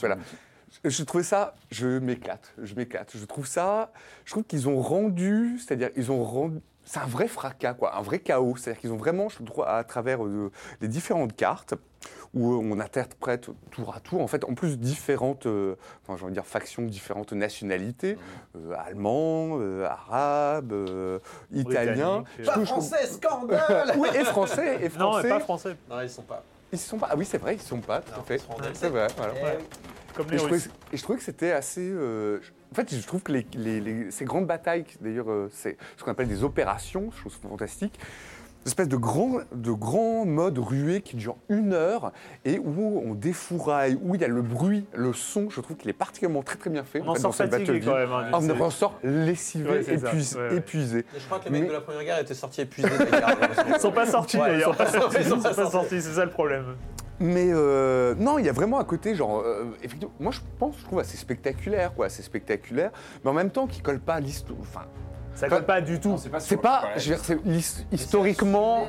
[SPEAKER 4] Voilà.
[SPEAKER 3] multi.
[SPEAKER 4] Je trouvais ça, je m'éclate, je m'éclate. Je trouve ça, je trouve qu'ils ont rendu, c'est-à-dire ils ont rendu, c'est un vrai fracas, quoi, un vrai chaos. C'est-à-dire qu'ils ont vraiment, je trouve, à travers euh, les différentes cartes, où euh, on interprète tour à tour, en fait, en plus différentes, euh, enfin, j'ai envie de dire factions, différentes nationalités, euh, allemands, euh, arabes, euh, italiens. Je
[SPEAKER 2] Pas
[SPEAKER 4] je
[SPEAKER 2] français, scandale
[SPEAKER 4] oui, et français, et
[SPEAKER 1] Non,
[SPEAKER 4] français.
[SPEAKER 1] mais pas français,
[SPEAKER 2] Non, ils sont pas.
[SPEAKER 4] Ils sont pas. Ah oui, c'est vrai, ils sont pas, tout
[SPEAKER 2] Non,
[SPEAKER 4] à fait. C'est vrai, voilà.
[SPEAKER 1] Comme
[SPEAKER 4] Et
[SPEAKER 1] les
[SPEAKER 4] je, trouvais,
[SPEAKER 1] Russes.
[SPEAKER 4] et je trouvais que c'était assez. euh, je- fait, je trouve que les, les- les- ces grandes batailles, d'ailleurs, euh, c'est ce qu'on appelle des opérations, ça fantastique. Une espèce de grand, de grand mode rué qui dure une heure et où on défouraille, où il y a le bruit, le son. Je trouve qu'il est particulièrement très très bien fait.
[SPEAKER 1] On en
[SPEAKER 4] fait,
[SPEAKER 1] sort fatigué quand même. hein,
[SPEAKER 4] on en sort lessivé,
[SPEAKER 1] Ouais,
[SPEAKER 4] épuisé,
[SPEAKER 1] Ouais, ouais.
[SPEAKER 4] épuisé.
[SPEAKER 2] Et je crois que les mecs
[SPEAKER 4] Mais-
[SPEAKER 2] de la première guerre étaient sortis épuisés.
[SPEAKER 1] Ils sont pas sortis
[SPEAKER 2] Ouais,
[SPEAKER 1] d'ailleurs.
[SPEAKER 2] ils sont pas sortis,
[SPEAKER 1] c'est ça le problème.
[SPEAKER 4] Mais euh, non, il y a vraiment un côté genre, euh, effectivement, moi je pense, je trouve assez spectaculaire, quoi, assez spectaculaire, mais en même temps qui colle pas à l'histoire. Enfin,
[SPEAKER 1] Ça colle pas du tout.
[SPEAKER 3] C'est pas
[SPEAKER 4] pas,
[SPEAKER 3] ouais.
[SPEAKER 4] je veux dire, historiquement,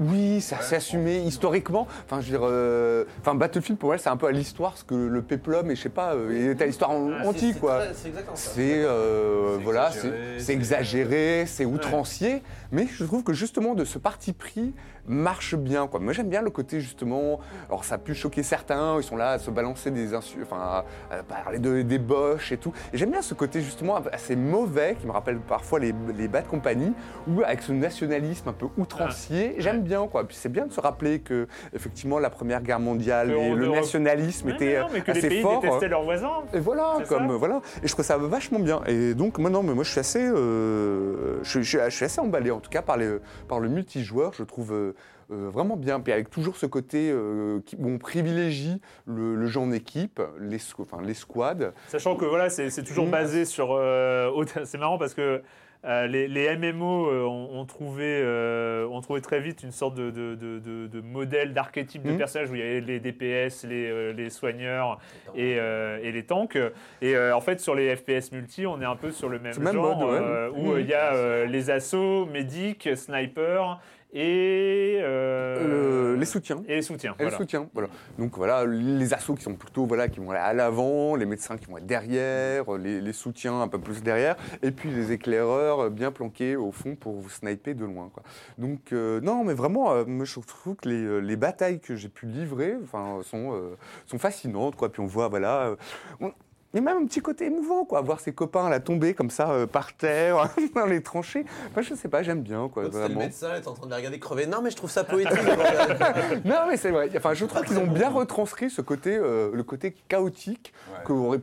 [SPEAKER 4] oui, c'est assez assumé historiquement. Enfin, je veux dire, euh, enfin, Battlefield pour moi c'est un peu à l'histoire ce que le péplum et je sais pas, euh, est à l'histoire
[SPEAKER 2] Ah,
[SPEAKER 4] antique,
[SPEAKER 2] c'est
[SPEAKER 4] quoi.
[SPEAKER 2] très- C'est exactement ça.
[SPEAKER 4] C'est euh,
[SPEAKER 3] C'est
[SPEAKER 4] voilà,
[SPEAKER 3] exagéré,
[SPEAKER 4] c'est- exagéré, c'est outrancier, mais je trouve que justement de ce parti pris marche bien. Quoi. Moi j'aime bien le côté justement, alors ça a pu choquer certains, ils sont là à se balancer des insultes, enfin à, à parler de, des boches et tout. Et j'aime bien ce côté justement assez mauvais qui me rappelle parfois les, les Bad Company, où avec ce nationalisme un peu outrancier, j'aime bien quoi. Puis c'est bien de se rappeler que effectivement la Première Guerre mondiale
[SPEAKER 1] Que
[SPEAKER 4] et le nationalisme était
[SPEAKER 1] non, mais que les
[SPEAKER 4] assez
[SPEAKER 1] pays
[SPEAKER 4] fort.
[SPEAKER 1] détestaient leurs voisins.
[SPEAKER 4] Et voilà, comme euh, voilà. Et je trouve ça vachement bien. Et donc, moi, non, mais moi, je suis assez, euh, je, je- je suis assez emballé, en tout cas, par, les, par le multijoueur. Je trouve euh, euh, vraiment bien. Puis avec toujours ce côté euh, qui- où on privilégie le, le jeu en équipe, les, enfin, les squads.
[SPEAKER 1] Sachant que voilà, c'est toujours
[SPEAKER 4] Mm.
[SPEAKER 1] basé sur. euh, c'est marrant parce que Euh, les, les MMO euh, ont, ont trouvé, euh, ont trouvé très vite une sorte de, de, de, de- de modèle d'archétype de
[SPEAKER 4] Mhm.
[SPEAKER 1] personnage où il y avait les DPS, les, euh, les soigneurs et, euh, et les tanks. Et euh, en fait, sur les FPS multi, on est un peu sur le même genre
[SPEAKER 4] mode, ouais.
[SPEAKER 1] euh, où
[SPEAKER 4] Mhm.
[SPEAKER 1] il y a euh, les assauts, médics, snipers et, euh,
[SPEAKER 4] Le- les soutiens.
[SPEAKER 1] Et les soutiens.
[SPEAKER 4] Et
[SPEAKER 1] voilà.
[SPEAKER 4] soutien, voilà. Donc voilà, les assauts qui sont plutôt, voilà, qui vont aller à l'avant, les médecins qui vont être derrière, les, les soutiens un peu plus derrière, et puis les éclaireurs euh, bien planqués au fond pour vous sniper de loin, quoi. Donc euh, non, mais vraiment, euh, je trouve que les, euh, les batailles que j'ai pu livrer, enfin, sont, euh, sont fascinantes, quoi. Puis on voit, voilà. euh, on- il y a même un petit côté émouvant, quoi, voir ses copains là tomber comme ça euh, par terre, dans les tranchées. Enfin, je sais pas, j'aime bien, quoi,
[SPEAKER 2] C'était le médecin, il est en train de les regarder crever. Non, mais je trouve ça poétique.
[SPEAKER 4] Non, mais c'est vrai. Enfin, je trouve qu'ils ont bien retranscrit ce côté, euh, le côté chaotique
[SPEAKER 3] Ouais.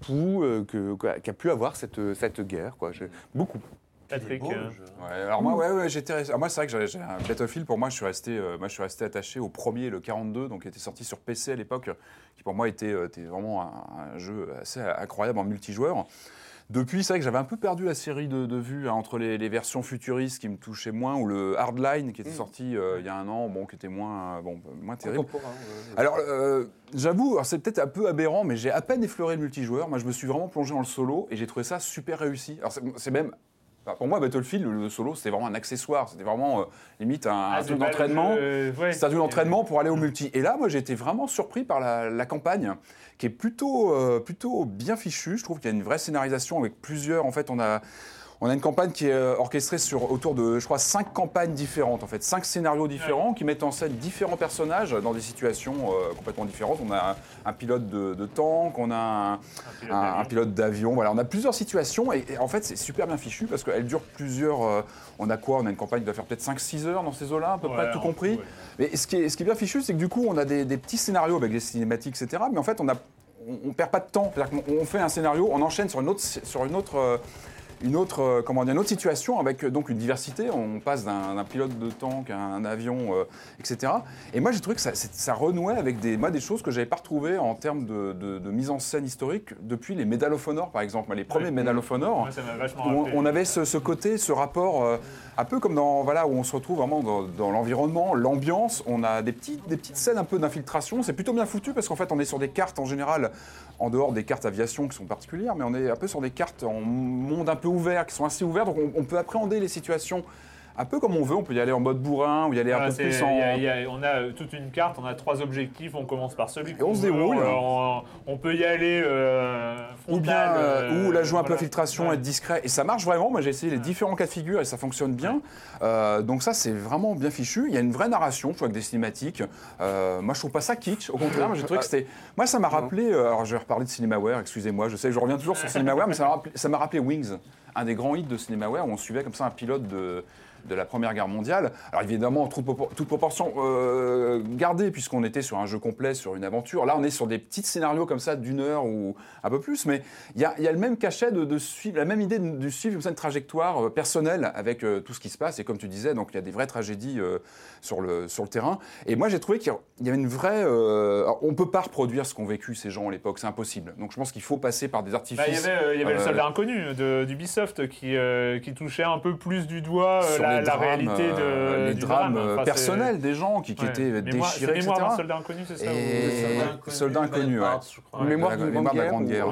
[SPEAKER 4] pu, euh, que- qu'a pu avoir cette, cette guerre. Quoi. Beaucoup.
[SPEAKER 1] Patrick, euh.
[SPEAKER 3] Ouais, alors moi, ouais, ouais, j'étais. moi, c'est vrai que j'ai- un Battlefield. Pour moi, je suis resté, euh, moi, je suis resté attaché au premier, le 42, donc qui était sorti sur PC à l'époque, qui pour moi était, euh, était vraiment un, un jeu assez incroyable en multijoueur. Depuis, c'est vrai que j'avais un peu perdu la série de, de vue hein, entre les, les versions futuristes qui me touchaient moins ou le Hardline qui était sorti euh, il y a un an, bon, qui était moins, euh, bon, moins terrible. Alors, euh, j'avoue, c'est peut-être un peu aberrant, mais j'ai à peine effleuré le multijoueur. Moi, je me suis vraiment plongé dans le solo et j'ai trouvé ça super réussi. Alors, c'est même. Enfin, Pour moi, Battlefield, le, solo, c'était vraiment un accessoire. C'était vraiment euh, limite un,
[SPEAKER 1] ah,
[SPEAKER 3] d'entraînement.
[SPEAKER 1] jeu, euh, ouais.
[SPEAKER 3] C'est un truc d'entraînement pour aller au multi. Et là, moi, j'ai été vraiment surpris par la, la campagne, qui est plutôt, euh, plutôt bien fichue. Je trouve qu'il y a une vraie scénarisation avec plusieurs. En fait, on a. On a une campagne qui est euh, orchestrée sur autour de, je crois, cinq campagnes différentes, en fait, cinq scénarios différents qui mettent en scène différents personnages dans des situations euh, complètement différentes. On a un, un pilote de, de tank, on a un,
[SPEAKER 1] pilote
[SPEAKER 3] un-
[SPEAKER 1] d'avion.
[SPEAKER 3] un pilote d'avion. Voilà, on a plusieurs situations et, et en fait, c'est super bien fichu parce qu'elle dure plusieurs. euh, on a quoi? On a une campagne qui doit faire peut-être 5-6 heures dans ces eaux-là, à peu
[SPEAKER 1] Ouais,
[SPEAKER 3] près, tout compris.
[SPEAKER 1] ouais.
[SPEAKER 3] Mais ce qui, est, ce qui est bien fichu, c'est que du coup, on a des, des petits scénarios avec des cinématiques, etc. Mais en fait, on a, on, on perd pas de temps. C'est-à-dire qu'on on fait un scénario, on enchaîne sur une autre, sur une autre, une autre, euh, comment dire, une autre situation avec euh, donc une diversité. On passe d'un pilote de tank à un avion, euh, etc. Et moi, j'ai trouvé que ça, renouait avec des, moi, des choses que j'avais pas retrouvées en termes de, de- de mise en scène historique depuis les Medal of Honor, par exemple. Les premiers. Medal of Honor où on, avait ce, ce côté, ce rapport, euh, un peu comme dans voilà où on se retrouve vraiment dans, dans l'environnement, l'ambiance. On a des petites, des petites scènes un peu d'infiltration. C'est plutôt bien foutu parce qu'en fait, on est sur des cartes en général, en dehors des cartes aviation qui sont particulières, mais on est un peu sur des cartes en monde un peu ouvert, qui sont assez ouvertes. Donc, on, on peut appréhender les situations un peu comme on veut. On peut y aller en mode bourrin, ou y aller un
[SPEAKER 1] Voilà,
[SPEAKER 3] peu plus en.
[SPEAKER 1] il y a- il y a- on a euh, toute une carte, on a trois objectifs, on commence par celui
[SPEAKER 3] Et on
[SPEAKER 1] qu'on
[SPEAKER 3] se
[SPEAKER 1] veut,
[SPEAKER 3] déroule.
[SPEAKER 1] On, on peut y aller euh,
[SPEAKER 3] Ou bien, euh, ou la jouer un peu
[SPEAKER 1] voilà.
[SPEAKER 3] infiltration,
[SPEAKER 1] Ouais.
[SPEAKER 3] être discret. Et ça marche vraiment. Moi, j'ai essayé les différents cas de figure et ça fonctionne bien. Euh, donc ça, c'est vraiment bien fichu. Il y a une vraie narration, tu vois, avec des cinématiques. Euh, moi, je trouve pas ça kitsch. Au contraire, moi, j'ai trouvé que c'était... Moi, ça m'a rappelé... alors, je vais reparler de Cinemaware, excusez-moi. Je sais que je reviens toujours sur Cinemaware, mais ça m'a rappelé, ça m'a rappelé Wings, un des grands hits de Cinemaware, où on suivait comme ça un pilote de de la Première Guerre mondiale. Alors évidemment, toute, toute proportion euh, gardée, puisqu'on était sur un jeu complet, sur une aventure. Là, on est sur des petits scénarios comme ça d'une heure ou un peu plus, mais il y a, il y a le même cachet de, de suivre, la même idée de, de suivre comme ça, une trajectoire euh, personnelle avec euh, tout ce qui se passe. Et comme tu disais, donc il y a des vraies tragédies euh, sur, le, sur le terrain. Et moi, j'ai trouvé qu'il y avait une vraie... alors, on ne peut pas reproduire ce qu'ont vécu ces gens à l'époque, c'est impossible. Donc je pense qu'il faut passer par des artifices.
[SPEAKER 1] Bah, il y avait, il y avait le soldat inconnu d'Ubisoft qui, qui touchait un peu plus du doigt
[SPEAKER 3] sur
[SPEAKER 1] la,
[SPEAKER 3] les
[SPEAKER 1] la
[SPEAKER 3] drames,
[SPEAKER 1] réalité de,
[SPEAKER 3] euh, les
[SPEAKER 1] du
[SPEAKER 3] drames
[SPEAKER 1] drame. Enfin, c'est-
[SPEAKER 3] personnels des gens qui, qui
[SPEAKER 1] Ouais.
[SPEAKER 3] étaient déchirés,
[SPEAKER 1] Mémoire
[SPEAKER 3] etc.
[SPEAKER 1] d'un soldat inconnu, c'est ça ou-
[SPEAKER 3] Et- Soldat inconnu, ouais.
[SPEAKER 1] Ouais.
[SPEAKER 4] Mémoire
[SPEAKER 3] la-
[SPEAKER 4] d'une
[SPEAKER 3] mémoire de la
[SPEAKER 4] grande
[SPEAKER 3] Grande Guerre.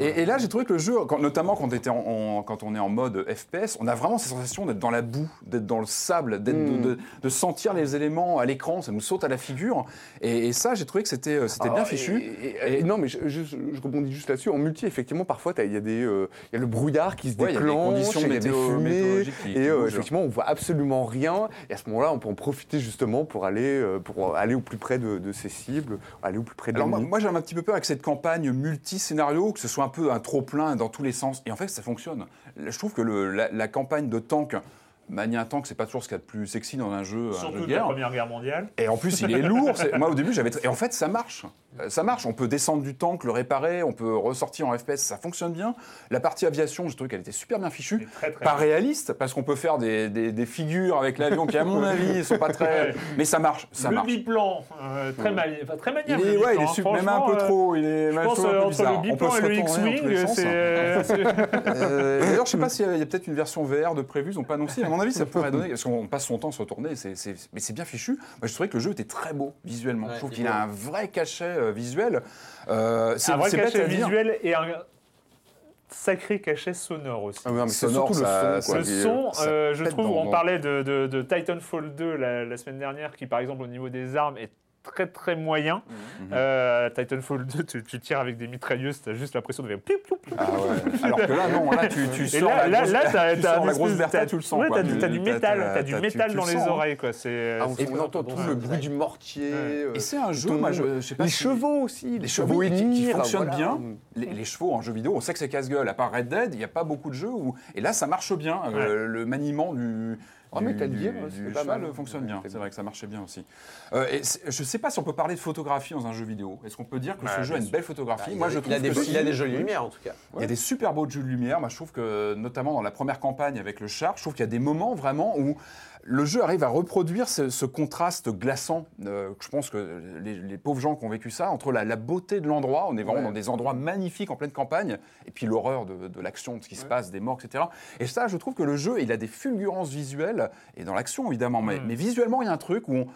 [SPEAKER 3] Et, et là, j'ai trouvé que le jeu, quand- notamment quand, était en- en- quand on est en mode FPS, on a vraiment cette sensation d'être dans la boue, d'être dans le sable, d'être-
[SPEAKER 4] Mm.
[SPEAKER 3] de, de- de sentir les éléments à l'écran, ça nous saute à la figure. Et, et ça, j'ai trouvé que c'était euh, c'était bien fichu.
[SPEAKER 4] et- et- et- non, mais je, je- je rebondis juste là-dessus. En multi, effectivement, parfois, il y, a des, euh, il y a le brouillard qui se
[SPEAKER 3] Ouais, il y a des
[SPEAKER 4] déclenche,
[SPEAKER 3] conditions
[SPEAKER 4] il y a des fumées, et euh, effectivement, on voit absolument rien. Et à ce moment-là, on peut en profiter justement pour aller, euh, pour aller au plus près de, de ses cibles, aller au plus près de
[SPEAKER 3] Alors moi, moi, j'ai un petit peu peur avec cette campagne multi-scénario, que ce soit un peu un trop-plein dans tous les sens. Et en fait, ça fonctionne. Je trouve que le- la, la campagne de tank, manier un tank, c'est pas toujours ce qu'il y a de plus sexy dans un jeu, un jeu
[SPEAKER 1] Surtout
[SPEAKER 3] de
[SPEAKER 1] la. Première Guerre mondiale.
[SPEAKER 3] Et en plus, il est lourd. Moi, au début, j'avais. Et en fait, ça marche. Euh, Ça marche, on peut descendre du tank, le réparer, on peut ressortir en FPS, ça fonctionne bien. La partie aviation, je trouve qu'elle était super bien fichue.
[SPEAKER 1] Très, très
[SPEAKER 3] pas
[SPEAKER 1] bien.
[SPEAKER 3] réaliste, parce qu'on peut faire des, des- des figures avec l'avion qui, à mon avis, sont pas très. Mais ça marche, ça
[SPEAKER 1] le
[SPEAKER 3] marche.
[SPEAKER 1] biplan, euh, très, mani- enfin, très
[SPEAKER 3] Il
[SPEAKER 1] maniable.
[SPEAKER 3] est,
[SPEAKER 1] le
[SPEAKER 3] ouais, il est
[SPEAKER 1] hein.
[SPEAKER 3] super- même un peu
[SPEAKER 1] euh,
[SPEAKER 3] trop. Il est,
[SPEAKER 1] Je pense
[SPEAKER 3] un peu
[SPEAKER 1] euh, entre
[SPEAKER 3] bizarre.
[SPEAKER 1] le
[SPEAKER 3] On peut
[SPEAKER 1] biplan
[SPEAKER 3] se
[SPEAKER 1] et le
[SPEAKER 3] retourner dans tous les
[SPEAKER 1] X-Wing,
[SPEAKER 3] sens.
[SPEAKER 1] c'est. euh,
[SPEAKER 3] D'ailleurs, je sais pas s'il y a, il peut-être une version VR de prévue, ils n'ont pas annoncé. À mon avis, ça pourrait donner, parce qu'on passe son temps à se retourner, mais c'est bien fichu. Moi, je trouvais que le jeu était très beau visuellement.
[SPEAKER 2] Ouais,
[SPEAKER 3] je trouve qu'il a un vrai cachet euh, visuel. Euh, c'est
[SPEAKER 1] un vrai cachet visuel et un sacré cachet sonore aussi.
[SPEAKER 4] Ah, mais
[SPEAKER 3] Sonore,
[SPEAKER 4] surtout le son. quoi.
[SPEAKER 1] Le euh, je trouve, on parlait de, de- de Titanfall 2 la, la semaine dernière, qui par exemple au niveau des armes est très très moyen.
[SPEAKER 3] Mhm.
[SPEAKER 1] Euh, Titanfall 2, tu, tu tires avec des mitrailleuses, tu as juste l'impression de faire piou, piou, piou.
[SPEAKER 3] Ah ouais. Alors que là, non, là, tu, tu
[SPEAKER 1] Et
[SPEAKER 3] sors
[SPEAKER 1] là,
[SPEAKER 3] la
[SPEAKER 1] là,
[SPEAKER 3] grosse,
[SPEAKER 1] là, t'as,
[SPEAKER 3] tu
[SPEAKER 1] t'as
[SPEAKER 3] sors la grosse
[SPEAKER 1] t'as-
[SPEAKER 3] tu le sens.
[SPEAKER 1] ouais, t'as, du- t'as du métal, t'as du dans
[SPEAKER 3] le
[SPEAKER 1] les oreilles, quoi. C'est,
[SPEAKER 4] Ah, on, entend tout le bruit du mortier. euh,
[SPEAKER 3] Et c'est un jeu, moi, je, sais pas
[SPEAKER 4] Les chevaux aussi.
[SPEAKER 3] Les chevaux qui, fonctionnent bien. Les, les chevaux en jeu vidéo, on sait que c'est casse-gueule. À part Red Dead, il n'y a pas beaucoup de jeux où. Et là, ça marche bien. euh, le maniement du.
[SPEAKER 4] Oh,
[SPEAKER 3] du-
[SPEAKER 4] Metal Gear,
[SPEAKER 3] du
[SPEAKER 4] pas
[SPEAKER 3] cheval
[SPEAKER 4] mal.
[SPEAKER 3] fonctionne bien.
[SPEAKER 4] C'est
[SPEAKER 3] vrai que ça marchait bien aussi. Euh, et je ne sais pas si on peut parler de photographie dans un jeu vidéo. Est-ce qu'on peut dire que ce
[SPEAKER 1] Ouais,
[SPEAKER 3] jeu a une belle photographie
[SPEAKER 2] Il
[SPEAKER 3] Moi,
[SPEAKER 2] a-
[SPEAKER 3] je
[SPEAKER 2] il
[SPEAKER 3] trouve
[SPEAKER 2] a des,
[SPEAKER 3] que
[SPEAKER 2] il a des jolies lumières en tout cas.
[SPEAKER 3] Il y a des super beaux jeux de lumière. Moi, je trouve que, notamment dans la première campagne avec le char, je trouve qu'il y a des moments vraiment où le jeu arrive à reproduire ce, ce contraste glaçant. euh, je pense que les, les pauvres gens qui ont vécu ça, entre la, la beauté de l'endroit, on est vraiment
[SPEAKER 4] Ouais.
[SPEAKER 3] dans des endroits magnifiques en pleine campagne, et puis l'horreur de, de l'action, de ce qui se passe, des morts, etc. Et ça, je trouve que le jeu, il a des fulgurances visuelles, et dans l'action évidemment, mais, mais visuellement, il y a un truc où on,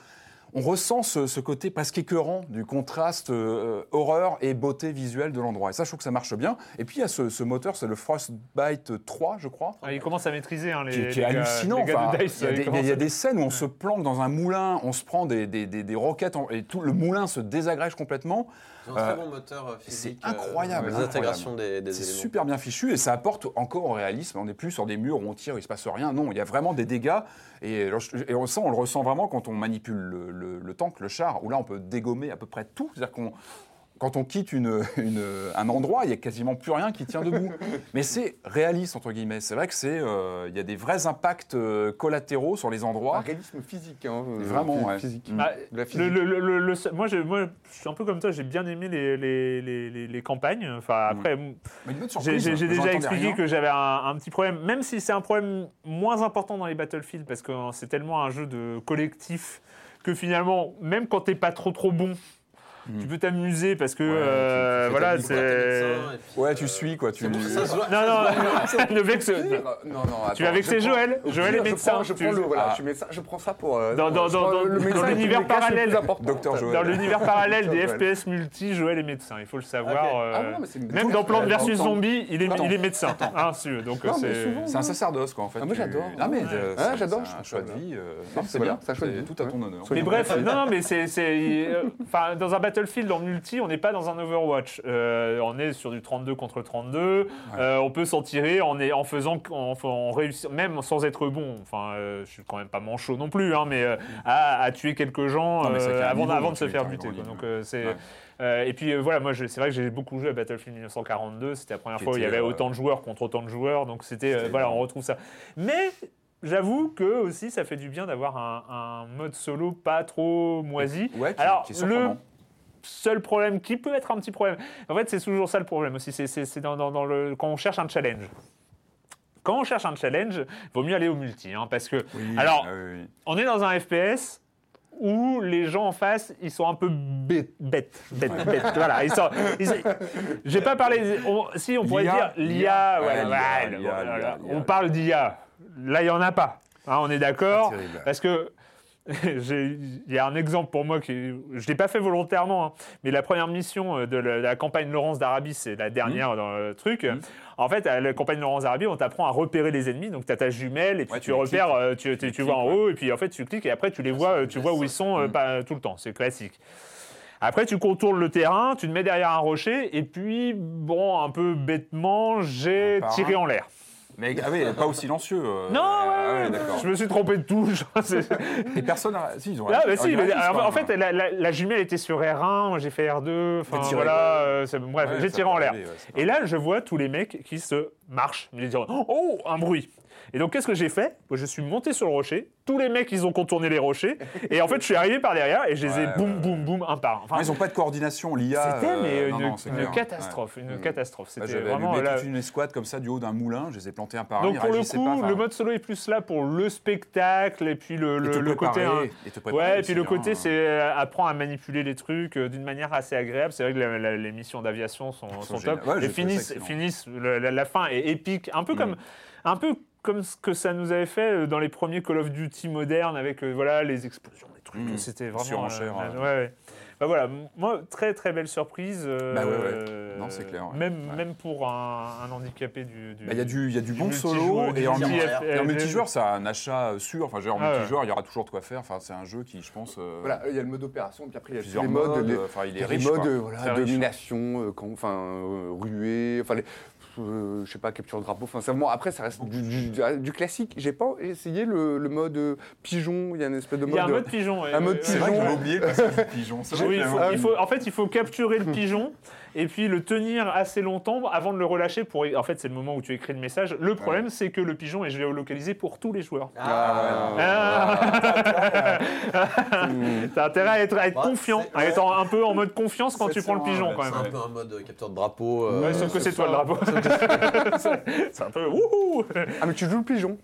[SPEAKER 3] on ressent ce, ce côté presque écœurant du contraste euh, horreur et beauté visuelle de l'endroit. Et ça, je trouve que ça marche bien. Et puis, il y a ce, ce moteur, c'est le Frostbite 3, je crois.
[SPEAKER 1] Ah, il commence à maîtriser hein, les,
[SPEAKER 3] Qui, qui
[SPEAKER 1] les
[SPEAKER 3] est hallucinant.
[SPEAKER 1] les gars
[SPEAKER 3] Enfin,
[SPEAKER 1] de Dice,
[SPEAKER 3] il y a des- y a, scènes où on se planque dans un moulin, on se prend des, des- des- des roquettes en- et tout le moulin se désagrège complètement.
[SPEAKER 2] Ils ont un
[SPEAKER 3] Euh,
[SPEAKER 2] très bon moteur euh, phisique.
[SPEAKER 3] c'est incroyable,
[SPEAKER 2] Les
[SPEAKER 3] incroyable.
[SPEAKER 2] intégrations des, des
[SPEAKER 3] C'est super bien fichu et ça apporte encore au réalisme. On n'est plus sur des murs où on tire, il se passe rien. Non, il y a vraiment des dégâts et, on, sent, on le ressent vraiment quand on manipule le, le- le tank, le char, où là on peut dégommer à peu près tout. C'est-à-dire qu'on quand on quitte une- une- un endroit, il n'y a quasiment plus rien qui tient debout. Mais c'est réaliste, entre guillemets. C'est vrai que c'est, euh, il y a des vrais impacts euh, collatéraux sur les
[SPEAKER 4] Un
[SPEAKER 3] endroits.
[SPEAKER 4] réalisme physique. Hein, euh,
[SPEAKER 3] Vraiment, ouais.
[SPEAKER 4] Physique.
[SPEAKER 3] Mm.
[SPEAKER 1] Ah,
[SPEAKER 4] De la
[SPEAKER 1] le-
[SPEAKER 4] physique.
[SPEAKER 1] le- le- le- le seul- moi, je, moi, je suis un peu comme toi, j'ai bien aimé les, les, les, les- les campagnes. Enfin, après, j'ai déjà expliqué
[SPEAKER 3] rien.
[SPEAKER 1] que j'avais un, un petit problème, même si c'est un problème moins important dans les Battlefield, parce que c'est tellement un jeu de collectif que finalement, même quand t'es pas trop trop bon, tu peux t'amuser parce que.
[SPEAKER 3] Ouais, tu- tu
[SPEAKER 1] euh, voilà, c'est.
[SPEAKER 3] Ouais,
[SPEAKER 2] euh,
[SPEAKER 3] tu suis quoi. Tu...
[SPEAKER 2] pour ça, se voit-
[SPEAKER 1] Non, non, ne vexe.
[SPEAKER 4] Non, non,
[SPEAKER 1] Tu vas vexer Joël. Joël est
[SPEAKER 4] je
[SPEAKER 1] médecin.
[SPEAKER 4] prends- Je
[SPEAKER 1] Tu-
[SPEAKER 4] prends le, voilà,
[SPEAKER 3] Ah.
[SPEAKER 4] je je prends ça pour. euh,
[SPEAKER 1] Dans- dans- dans- l'univers parallèle.
[SPEAKER 4] important.
[SPEAKER 3] Docteur Joël.
[SPEAKER 1] Dans l'univers parallèle des. FPS multi, Joël est médecin, il faut le savoir. Euh,
[SPEAKER 4] Ah mais
[SPEAKER 1] même dans Plante vs Zombie, il est,
[SPEAKER 3] Attends.
[SPEAKER 1] il est médecin. Hein, si, donc euh,
[SPEAKER 4] mais
[SPEAKER 1] c'est.
[SPEAKER 3] un sacerdoce, quoi, en fait.
[SPEAKER 4] Ah, moi, j'adore.
[SPEAKER 3] Mais euh,
[SPEAKER 4] Ah,
[SPEAKER 3] c'est-
[SPEAKER 4] j'adore,
[SPEAKER 3] un choix
[SPEAKER 4] ça
[SPEAKER 3] de
[SPEAKER 4] bien.
[SPEAKER 3] vie. euh,
[SPEAKER 4] c'est bien,
[SPEAKER 3] bien.
[SPEAKER 4] c'est un choix de
[SPEAKER 3] C'est
[SPEAKER 4] vie.
[SPEAKER 3] tout à ton honneur.
[SPEAKER 1] Mais bref, non, non, mais c'est, c'est, euh, enfin, dans un Battlefield en multi, on n'est pas dans un Overwatch. Euh, on est sur du 32 contre 32. Euh, on peut s'en tirer en, est- en faisant, en, en réussir, même sans être bon. Enfin, euh, je suis quand même pas manchot non plus, hein, mais euh, à, à tuer quelques gens
[SPEAKER 3] Non,
[SPEAKER 1] avant,
[SPEAKER 3] niveau,
[SPEAKER 1] avant de se faire buter. quoi. Donc c'est.
[SPEAKER 3] Ouais.
[SPEAKER 1] euh, et puis euh, voilà, moi c'est vrai que j'ai beaucoup joué à Battlefield 1942. C'était la première
[SPEAKER 3] Qui
[SPEAKER 1] fois où il y avait
[SPEAKER 3] euh,
[SPEAKER 1] autant de joueurs contre autant de joueurs. Donc c'était, voilà, on retrouve ça. Mais J'avoue que aussi ça fait du bien d'avoir un, un mode solo pas trop moisi.
[SPEAKER 3] Ouais, qui-
[SPEAKER 1] Alors
[SPEAKER 3] qui
[SPEAKER 1] le. Seul problème qui peut être un petit problème, en fait c'est toujours ça le problème aussi, c'est- dans, dans- dans le quand on cherche un challenge. Quand on cherche un challenge, il vaut mieux aller au multi, hein, parce que
[SPEAKER 3] Oui,
[SPEAKER 1] alors
[SPEAKER 3] ah oui, oui.
[SPEAKER 1] on est dans un FPS où les gens en face, ils sont un peu bêtes, bêtes, bêtes, bêtes. Voilà, ils sont. J'ai pas parlé. on- si on pourrait dire l'IA, ouais,
[SPEAKER 3] ouais,
[SPEAKER 1] ouais, on parle d'IA. Là, il y en a pas. Hein, on est d'accord. Parce que il y a un exemple pour moi qui, je l'ai pas fait volontairement, hein, mais la première mission euh, de la, de la campagne Laurence d'Arabie, c'est la dernière dans le truc. En fait, à la campagne Laurence d'Arabie, on t'apprend à repérer les ennemis. Donc, tu as ta jumelle et puis
[SPEAKER 3] Ouais,
[SPEAKER 1] tu, repères,
[SPEAKER 3] cliques.
[SPEAKER 1] euh, tu, tu- tu
[SPEAKER 3] cliques,
[SPEAKER 1] vois en
[SPEAKER 3] ouais.
[SPEAKER 1] haut et puis en fait tu cliques et après tu les vois, euh, tu vois où ils sont pas tout le temps. C'est classique. Après, tu contournes le terrain, tu te mets derrière un rocher, et puis, bon, un peu bêtement, j'ai tiré en l'air.
[SPEAKER 3] Mais ah oui, pas au silencieux. euh,
[SPEAKER 1] Non,
[SPEAKER 3] ah
[SPEAKER 1] ouais,
[SPEAKER 3] ouais, d'accord.
[SPEAKER 1] je me suis trompé de touche. C'est-
[SPEAKER 3] Et personne n'a. Si, ils ont
[SPEAKER 1] Ah, bah si, mais, en fait, la, la- la jumelle était sur R1, moi j'ai fait R2, enfin
[SPEAKER 3] T'as tiré,
[SPEAKER 1] voilà, euh, c'est- bref,
[SPEAKER 3] Ouais,
[SPEAKER 1] j'ai tiré en l'air. Et là, je vois tous les mecs qui se marchent. Ils disent Oh, un bruit Et donc, qu'est-ce que j'ai fait? Je suis monté sur le rocher. Tous les mecs, ils ont contourné les rochers. Et en fait, je suis arrivé par derrière et je les ai
[SPEAKER 3] Ouais,
[SPEAKER 1] boum,
[SPEAKER 3] ouais,
[SPEAKER 1] boum, boum, un par un. Enfin,
[SPEAKER 3] Non, ils n'ont pas de coordination. L'IA.
[SPEAKER 1] c'était mais
[SPEAKER 3] euh,
[SPEAKER 1] une,
[SPEAKER 3] non,
[SPEAKER 1] une catastrophe, une
[SPEAKER 3] Mm.
[SPEAKER 1] catastrophe.
[SPEAKER 3] Bah,
[SPEAKER 1] C'était
[SPEAKER 3] J'avais
[SPEAKER 1] vraiment
[SPEAKER 3] allumé
[SPEAKER 1] là-
[SPEAKER 3] toute une escouade comme ça du haut d'un moulin. Je les ai plantés un par un.
[SPEAKER 1] Donc
[SPEAKER 3] ils
[SPEAKER 1] pour le coup,
[SPEAKER 3] pas,
[SPEAKER 1] le mode solo est plus là pour le spectacle et puis le,
[SPEAKER 3] et
[SPEAKER 1] le,
[SPEAKER 3] te
[SPEAKER 1] le côté.
[SPEAKER 3] préparer,
[SPEAKER 1] hein,
[SPEAKER 3] et te préparer
[SPEAKER 1] Ouais, et puis le
[SPEAKER 3] hein.
[SPEAKER 1] côté, c'est euh, apprendre à manipuler les trucs euh, d'une manière assez agréable. C'est vrai que la- la- les missions d'aviation sont, sont top.
[SPEAKER 3] Ouais,
[SPEAKER 1] et finissent, finissent la, la fin est épique, un peu comme, un peu comme ce que ça nous avait fait euh, dans les premiers Call of Duty modernes avec euh, voilà les explosions, les trucs.
[SPEAKER 3] Mm.
[SPEAKER 1] C'était vraiment.
[SPEAKER 3] Surenchère,
[SPEAKER 1] euh,
[SPEAKER 3] ouais.
[SPEAKER 1] ouais, ouais. Bah voilà, moi très très belle surprise. euh,
[SPEAKER 3] Bah ouais, ouais. Non, c'est clair, ouais.
[SPEAKER 1] Même
[SPEAKER 3] Ouais.
[SPEAKER 1] même pour un, un handicapé du. du-
[SPEAKER 3] Bah, Il y a du, il y a du bon
[SPEAKER 1] multijoueur,
[SPEAKER 3] solo
[SPEAKER 1] du
[SPEAKER 3] et en, multijoueur, c'est un achat sûr. Enfin, dire, en
[SPEAKER 1] Ah ouais.
[SPEAKER 3] multijoueur, il y aura toujours de quoi faire. Enfin, c'est un jeu qui, je pense, euh,
[SPEAKER 4] Voilà, il y a le mode opération, puis après il y a
[SPEAKER 3] plusieurs
[SPEAKER 4] les
[SPEAKER 3] modes.
[SPEAKER 4] modes, les,
[SPEAKER 3] euh, Enfin, il est
[SPEAKER 4] les
[SPEAKER 3] riche.
[SPEAKER 4] modes
[SPEAKER 3] quoi.
[SPEAKER 4] euh, voilà, domination, euh, quand- enfin euh, ruée, enfin les, euh, je sais pas capture de drapeau. Enfin vraiment après ça reste du, du- du classique. J'ai pas essayé le, le mode euh, pigeon. Il y a une espèce de
[SPEAKER 1] Il
[SPEAKER 4] mode.
[SPEAKER 1] y a un mode pigeon. ouais,
[SPEAKER 4] un mode
[SPEAKER 1] ouais.
[SPEAKER 3] vrai que
[SPEAKER 4] pigeon.
[SPEAKER 3] oublié le pigeon. C'est vrai
[SPEAKER 1] Oui,
[SPEAKER 3] que
[SPEAKER 1] il faut,
[SPEAKER 3] j'avais-
[SPEAKER 1] il faut- en fait, il faut capturer le pigeon et puis le tenir assez longtemps avant de le relâcher. Pour, en fait, c'est le moment où tu écris le message. Le problème, c'est que le pigeon est géolocalisé pour tous les joueurs.
[SPEAKER 4] Ah,
[SPEAKER 1] Ah. T'as intérêt à être, à être
[SPEAKER 2] Ouais,
[SPEAKER 1] confiant,
[SPEAKER 2] c'est-
[SPEAKER 1] à être en- un peu en mode confiance quand tu prends le pigeon quand
[SPEAKER 2] C'est
[SPEAKER 1] même.
[SPEAKER 2] un peu un mode euh, capteur de drapeau. euh,
[SPEAKER 1] Ouais, sauf que c'est toi le drapeau. C'est- c'est un peu wouhou
[SPEAKER 4] Ah mais tu joues le pigeon.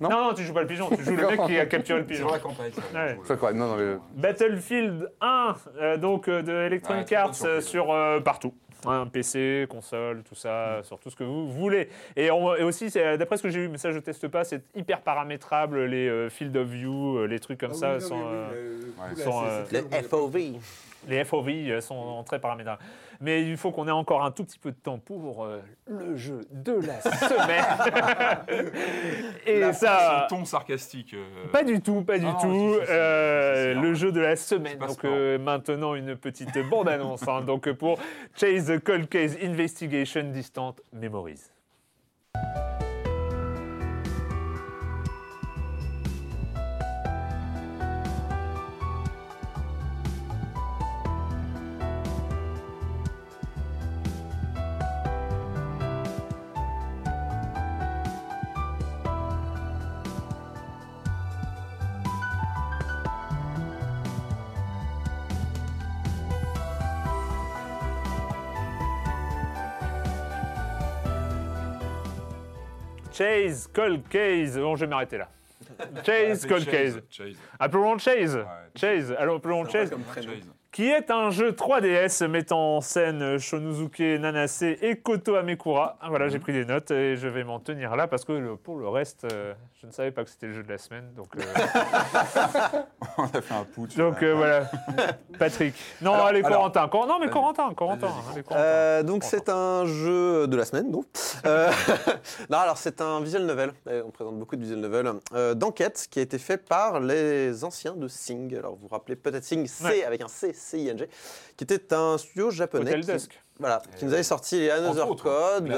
[SPEAKER 1] Non, non, tu joues pas le pigeon, tu joues le mec qui a capturé le pigeon.
[SPEAKER 3] dans la campagne. ça.
[SPEAKER 1] Ouais.
[SPEAKER 4] C'est quoi Non non mais.
[SPEAKER 1] Battlefield 1, euh, donc euh, de Electronic
[SPEAKER 3] Ouais,
[SPEAKER 1] Arts euh, sur euh, partout. Hein, PC, console, tout ça, sur tout ce que vous voulez. Et, on- et aussi, c'est- d'après ce que j'ai vu, mais ça je teste pas, c'est hyper paramétrable, les euh, field of view, euh, les trucs comme ça. sont, euh, sont, euh,
[SPEAKER 2] Les FOV.
[SPEAKER 1] Les FOV euh, sont très paramétrables. Mais il faut qu'on ait encore un tout petit peu de temps pour euh, le jeu de la semaine. et
[SPEAKER 3] La
[SPEAKER 1] ça.
[SPEAKER 3] ton sarcastique. euh,
[SPEAKER 1] Pas du tout, pas du
[SPEAKER 3] Ah
[SPEAKER 1] tout.
[SPEAKER 3] si, si, si,
[SPEAKER 1] Euh,
[SPEAKER 3] si, si,
[SPEAKER 1] le jeu de la semaine. Donc maintenant une petite bande-annonce. hein. donc pour Chase the Cold Case Investigation Distant Memories. Chase Cold Case. Bon, je vais m'arrêter là. Chase Cold
[SPEAKER 3] Chase.
[SPEAKER 1] Appelons Chase. Chase. Alors appelons Chase. Qui est un jeu 3DS mettant en scène Shonosuke Nanase et Koto Amekura. Ah, Voilà, j'ai pris des notes et je vais m'en tenir là parce que le- pour le reste, euh, je ne savais pas que c'était le jeu de la semaine. Donc, euh,
[SPEAKER 3] On a fait un putsch.
[SPEAKER 1] donc euh, voilà. Patrick. Non,
[SPEAKER 3] Alors-
[SPEAKER 1] allez,
[SPEAKER 3] alors-
[SPEAKER 1] Corentin. Cor- non, mais. Corentin, Corentin. Allez.
[SPEAKER 2] Euh, donc c'est un jeu de la semaine, donc. Euh, non, alors c'est un visual novel. On présente beaucoup de visual novels euh, d'enquête qui a été fait par les anciens de Sing. Alors vous vous rappelez peut-être Sing, C
[SPEAKER 1] Ouais.
[SPEAKER 2] avec un C, C I N G, qui était un studio japonais.
[SPEAKER 1] Hotel
[SPEAKER 2] qui,
[SPEAKER 1] Dusk.
[SPEAKER 2] Voilà, qui nous avait sorti les Another
[SPEAKER 3] autres,
[SPEAKER 2] Code.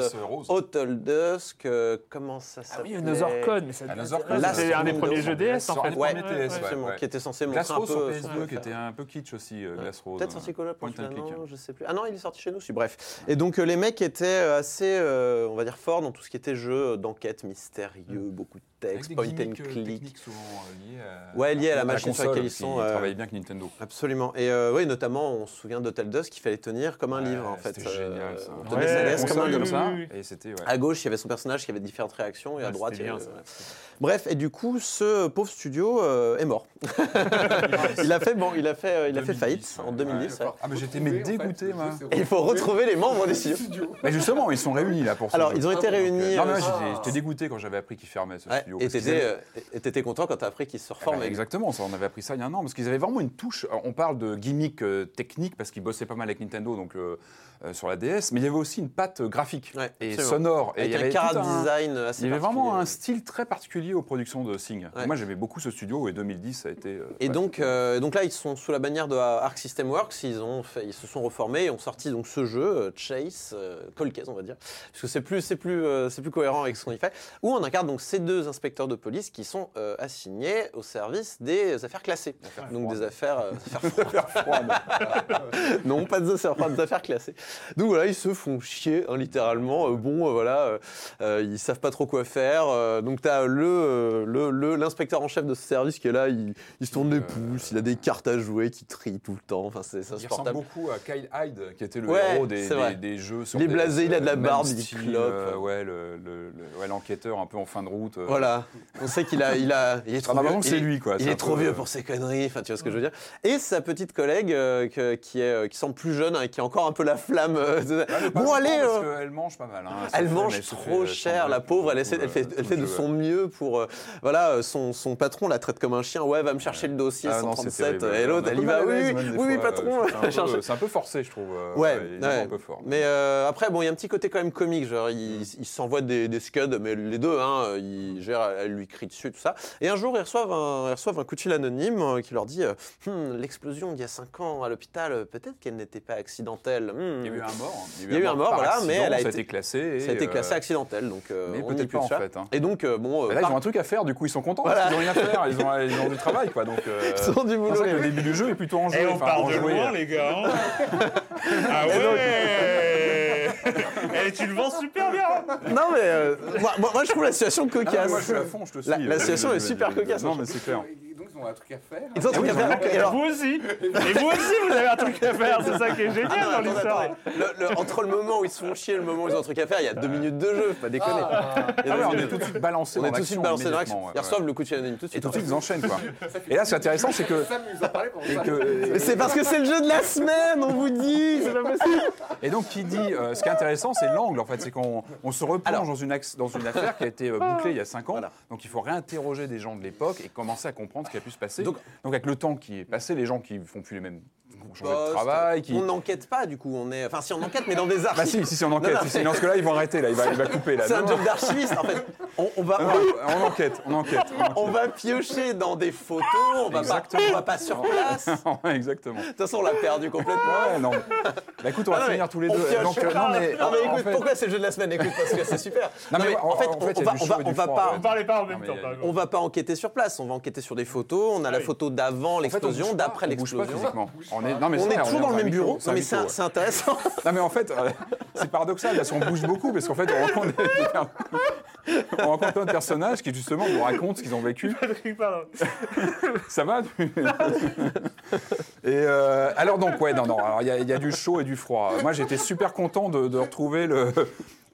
[SPEAKER 2] Hotel Dusk, euh, comment ça
[SPEAKER 1] Ah
[SPEAKER 2] s'appelle
[SPEAKER 1] oui, Another Code, mais ça Ah, c'était un des premiers jeux DS en fait.
[SPEAKER 2] Ouais,
[SPEAKER 3] premiers TS, ouais,
[SPEAKER 2] absolument,
[SPEAKER 3] ouais.
[SPEAKER 2] qui était censé montrer un
[SPEAKER 3] Rose
[SPEAKER 2] peu
[SPEAKER 3] sur
[SPEAKER 2] son
[SPEAKER 3] PS2 qui était un peu kitsch aussi, euh, Glace Rose.
[SPEAKER 2] Peut-être sorti Call
[SPEAKER 3] Point
[SPEAKER 2] Point
[SPEAKER 3] and click.
[SPEAKER 2] non, je sais plus. Ah non, il est sorti chez nous aussi, bref. Et donc euh, les mecs étaient euh, assez, euh, on va dire, forts dans tout ce qui était jeu d'enquête mystérieux, beaucoup de point and
[SPEAKER 3] gimmicks, euh,
[SPEAKER 2] click.
[SPEAKER 3] souvent euh, liées à,
[SPEAKER 2] Ouais, liées à la machine sur laquelle ils euh,
[SPEAKER 3] travaillait bien que Nintendo.
[SPEAKER 2] Absolument. Et euh, oui, notamment, on se souvient d'Hotel Dusk qu'il fallait tenir comme un
[SPEAKER 3] Ouais,
[SPEAKER 2] livre, en fait.
[SPEAKER 3] C'était génial ça.
[SPEAKER 2] on tenait
[SPEAKER 1] Ouais,
[SPEAKER 2] sa
[SPEAKER 1] la
[SPEAKER 2] laisse comme un livre.
[SPEAKER 3] ça, et c'était ouais.
[SPEAKER 2] À gauche, il y avait son personnage qui avait différentes réactions, et à droite, il y avait-. Bref, et du coup, ce pauvre studio euh, est mort. il a fait, bon, il a fait, euh, il a fait
[SPEAKER 3] 2010,
[SPEAKER 2] faillite en
[SPEAKER 3] ouais.
[SPEAKER 2] 2010. ouais.
[SPEAKER 3] Ah mais j'étais dégoûté moi.
[SPEAKER 2] Et il faut retrouver les membres des studios.
[SPEAKER 3] Mais justement, ils sont réunis là pour ça.
[SPEAKER 2] Alors, ils ont été réunis.
[SPEAKER 3] Non mais moi, j'étais- j'étais dégoûté quand j'avais appris qu'ils fermaient ce
[SPEAKER 2] et t'étais euh, et t'étais content quand t'as appris qu'ils se
[SPEAKER 3] Ah bah,
[SPEAKER 2] reformaient.
[SPEAKER 3] exactement, ça, on avait appris ça il y a un an, parce qu'ils avaient vraiment une touche. On parle de gimmick euh, technique, parce qu'ils bossaient pas mal avec Nintendo donc, euh, euh, sur la DS, mais il y avait aussi une patte graphique
[SPEAKER 2] Ouais,
[SPEAKER 3] et sonore. Et
[SPEAKER 2] Avec
[SPEAKER 3] il y
[SPEAKER 2] un
[SPEAKER 3] avait un-
[SPEAKER 2] design assez
[SPEAKER 3] Il y avait vraiment un style très particulier aux productions de Sing.
[SPEAKER 2] Ouais.
[SPEAKER 3] Moi j'aimais beaucoup ce studio et 2010 ça a été. euh,
[SPEAKER 2] Et
[SPEAKER 3] ouais,
[SPEAKER 2] donc, euh, donc là, ils sont sous la bannière de Arc System Works. Ils, ont fait, ils se sont reformés et ont sorti donc ce jeu, Chase, Cold Case, on va dire. Parce que c'est plus, c'est plus, c'est plus cohérent avec ce qu'on y fait. Où on incarne donc ces deux inspecteurs de police qui sont assignés au service des affaires classées. donc des affaires, affaires froides. non, pas des affaires, pas des affaires classées. Donc voilà, ils se font chier, hein, littéralement. Euh, bon, euh, voilà, euh, ils savent pas trop quoi faire. Donc t'as le, l'inspecteur en chef de ce service qui est là, il, il se tourne les pouces, il a des cartes à jouer, qui trie tout le temps. Enfin, c'est
[SPEAKER 3] Il ressemble beaucoup à Kyle Hyde, qui était le
[SPEAKER 2] Ouais,
[SPEAKER 3] héros des, des, des jeux. sur
[SPEAKER 2] Il est blasé, il a de la barbe,
[SPEAKER 3] même
[SPEAKER 2] il
[SPEAKER 3] style,
[SPEAKER 2] clope.
[SPEAKER 3] ouais, le, le- le- ouais, l'enquêteur un peu en fin de route.
[SPEAKER 2] Voilà, on sait qu'il a, il a, il est trop
[SPEAKER 3] Ah, bah,
[SPEAKER 2] vieux.
[SPEAKER 3] c'est lui, quoi.
[SPEAKER 2] Il est trop
[SPEAKER 3] peu,
[SPEAKER 2] vieux pour ses conneries. Enfin, tu vois ce que je veux dire. Et sa petite collègue euh, que- qui est, qui semble plus jeune, hein, qui a encore un peu la flamme. Euh,
[SPEAKER 3] Ah,
[SPEAKER 2] bon, allez.
[SPEAKER 3] Parce
[SPEAKER 2] euh,
[SPEAKER 3] qu'elle mange pas mal. hein.
[SPEAKER 2] Elle
[SPEAKER 3] fait-
[SPEAKER 2] mange trop
[SPEAKER 3] fait
[SPEAKER 2] cher, la pauvre. Elle, essaie,
[SPEAKER 3] le-
[SPEAKER 2] elle fait, elle de son mieux pour. euh, voilà, euh, son, son patron la traite comme un chien. Ouais, va me chercher le dossier
[SPEAKER 3] Ah non, c'est
[SPEAKER 2] 137.
[SPEAKER 3] terrible.
[SPEAKER 2] et l'autre, elle y va. Oui, oui,
[SPEAKER 3] des
[SPEAKER 2] oui,
[SPEAKER 3] fois,
[SPEAKER 2] patron.
[SPEAKER 3] euh, c'est un peu- forcé, je trouve. euh,
[SPEAKER 2] Ouais,
[SPEAKER 3] il
[SPEAKER 2] ouais.
[SPEAKER 3] un peu fort.
[SPEAKER 2] Mais euh, après, bon, il y a un petit côté quand même comique. Genre, ils il s'envoient des, des scuds, mais les deux, hein, ils, gèrent, elle lui crie dessus, tout ça. Et un jour, ils reçoivent un, ils reçoivent un coup de fil anonyme euh, qui leur dit euh, Hum, L'explosion d'il y a 5 ans à l'hôpital, euh, peut-être qu'elle n'était pas accidentelle. Hum.
[SPEAKER 3] Il y a eu un mort.
[SPEAKER 2] Il y a eu un mort, voilà, mais elle a
[SPEAKER 3] ça a
[SPEAKER 2] été-
[SPEAKER 3] été classé. et,
[SPEAKER 2] Ça a été classé
[SPEAKER 3] euh,
[SPEAKER 2] accidentel, donc euh,
[SPEAKER 3] mais
[SPEAKER 2] on
[SPEAKER 3] peut-être pas, en
[SPEAKER 2] ça.
[SPEAKER 3] fait, hein.
[SPEAKER 2] Et donc, euh, bon, euh,
[SPEAKER 3] bah Là,
[SPEAKER 2] par-
[SPEAKER 3] ils ont un truc à faire, du coup, ils sont contents.
[SPEAKER 2] Voilà.
[SPEAKER 3] parce qu'ils ont rien à faire. Ils ont, ils ont du travail, quoi. Donc, euh,
[SPEAKER 2] ils ont du boulot.
[SPEAKER 3] le début du jeu est plutôt enjoué.
[SPEAKER 1] Et on part de loin,
[SPEAKER 3] euh.
[SPEAKER 1] les gars. hein. ah ouais Eh, tu le vends super bien
[SPEAKER 2] Non, mais euh, moi, moi- moi, je trouve la situation
[SPEAKER 3] Ah,
[SPEAKER 2] cocasse.
[SPEAKER 3] moi, je suis à fond, je te suis.
[SPEAKER 2] La- la
[SPEAKER 3] euh,
[SPEAKER 2] situation est super cocasse,
[SPEAKER 3] Non, mais c'est clair.
[SPEAKER 4] Donc ils ont un truc à faire.
[SPEAKER 2] Ils ont un truc à faire. Et alors-
[SPEAKER 1] Vous aussi Et vous aussi, vous avez un truc à faire, c'est ça qui est génial
[SPEAKER 2] Ah non,
[SPEAKER 1] dans l'histoire.
[SPEAKER 2] entre le moment où ils se font chier et le moment où ils ont un truc à faire, il y a deux minutes de jeu, faut pas déconner.
[SPEAKER 3] Ah ouais, on est tout de suite balancé
[SPEAKER 2] On
[SPEAKER 3] dans
[SPEAKER 2] est tout de suite
[SPEAKER 3] l'action
[SPEAKER 2] balancé dans l'action. Ils reçoivent le coup de anonyme tout de
[SPEAKER 3] Et tout de suite, ils enchaînent, quoi. Et là, ce qui est intéressant, c'est que.
[SPEAKER 2] Mais c'est parce que c'est le jeu de la semaine, on vous dit, c'est pas possible.
[SPEAKER 3] Et donc, qui dit, euh, ce qui est intéressant, c'est l'angle, en fait. C'est qu'on on se replonge dans, une affaire qui a été euh, bouclée il y a 5 ans. Donc, il faut réinterroger des gens de l'époque et commencer à comprendre ce qui a passer.
[SPEAKER 2] Donc-
[SPEAKER 3] Donc, avec le temps qui est passé, les gens qui font plus les mêmes. De travail, qui.
[SPEAKER 2] On n'enquête pas, du coup, on est. Enfin, si on enquête, mais dans des
[SPEAKER 3] Bah
[SPEAKER 2] archives.
[SPEAKER 3] si, si, si, on enquête.
[SPEAKER 2] Non, non,
[SPEAKER 3] si,
[SPEAKER 2] mais-
[SPEAKER 3] dans ce cas-là, ils vont arrêter, là. Il va, il va couper, là.
[SPEAKER 2] C'est un job d'archiviste, en fait. On, on va.
[SPEAKER 3] Non, non, on enquête, on enquête. on enquête.
[SPEAKER 2] On va piocher dans des photos, on va, pas,
[SPEAKER 3] Exactement.
[SPEAKER 2] on va pas sur place. De
[SPEAKER 3] Exactement.
[SPEAKER 2] toute façon, on l'a perdu complètement.
[SPEAKER 3] Ouais, non. Bah écoute, on va
[SPEAKER 2] Ah
[SPEAKER 3] finir tous les deux. Donc, euh, non, mais.
[SPEAKER 2] Non, mais
[SPEAKER 3] en
[SPEAKER 2] écoute,
[SPEAKER 3] fait-
[SPEAKER 2] pourquoi c'est le jeu de la semaine? Écoute, parce que c'est super.
[SPEAKER 3] Non, mais en-
[SPEAKER 2] en fait, on, va,
[SPEAKER 3] du
[SPEAKER 2] on
[SPEAKER 3] froid,
[SPEAKER 2] pas.
[SPEAKER 1] pas en même temps.
[SPEAKER 2] On va pas enquêter sur place, on va enquêter sur des photos. On a la photo d'avant l'explosion,
[SPEAKER 3] pas,
[SPEAKER 2] d'après
[SPEAKER 3] pas
[SPEAKER 2] l'explosion.
[SPEAKER 3] On est, non, mais
[SPEAKER 2] On est toujours dans le même bureau, Non, mais c'est intéressant.
[SPEAKER 3] Non, mais en fait, euh, c'est paradoxal parce qu'on bouge beaucoup, parce qu'en fait, on rencontre, des- on rencontre plein de personnages qui, justement, nous racontent ce qu'ils ont vécu. Ça va tu- Et euh, alors donc ouais non non alors il y, a- il y a du chaud et du froid. Moi j'étais super content de, de retrouver le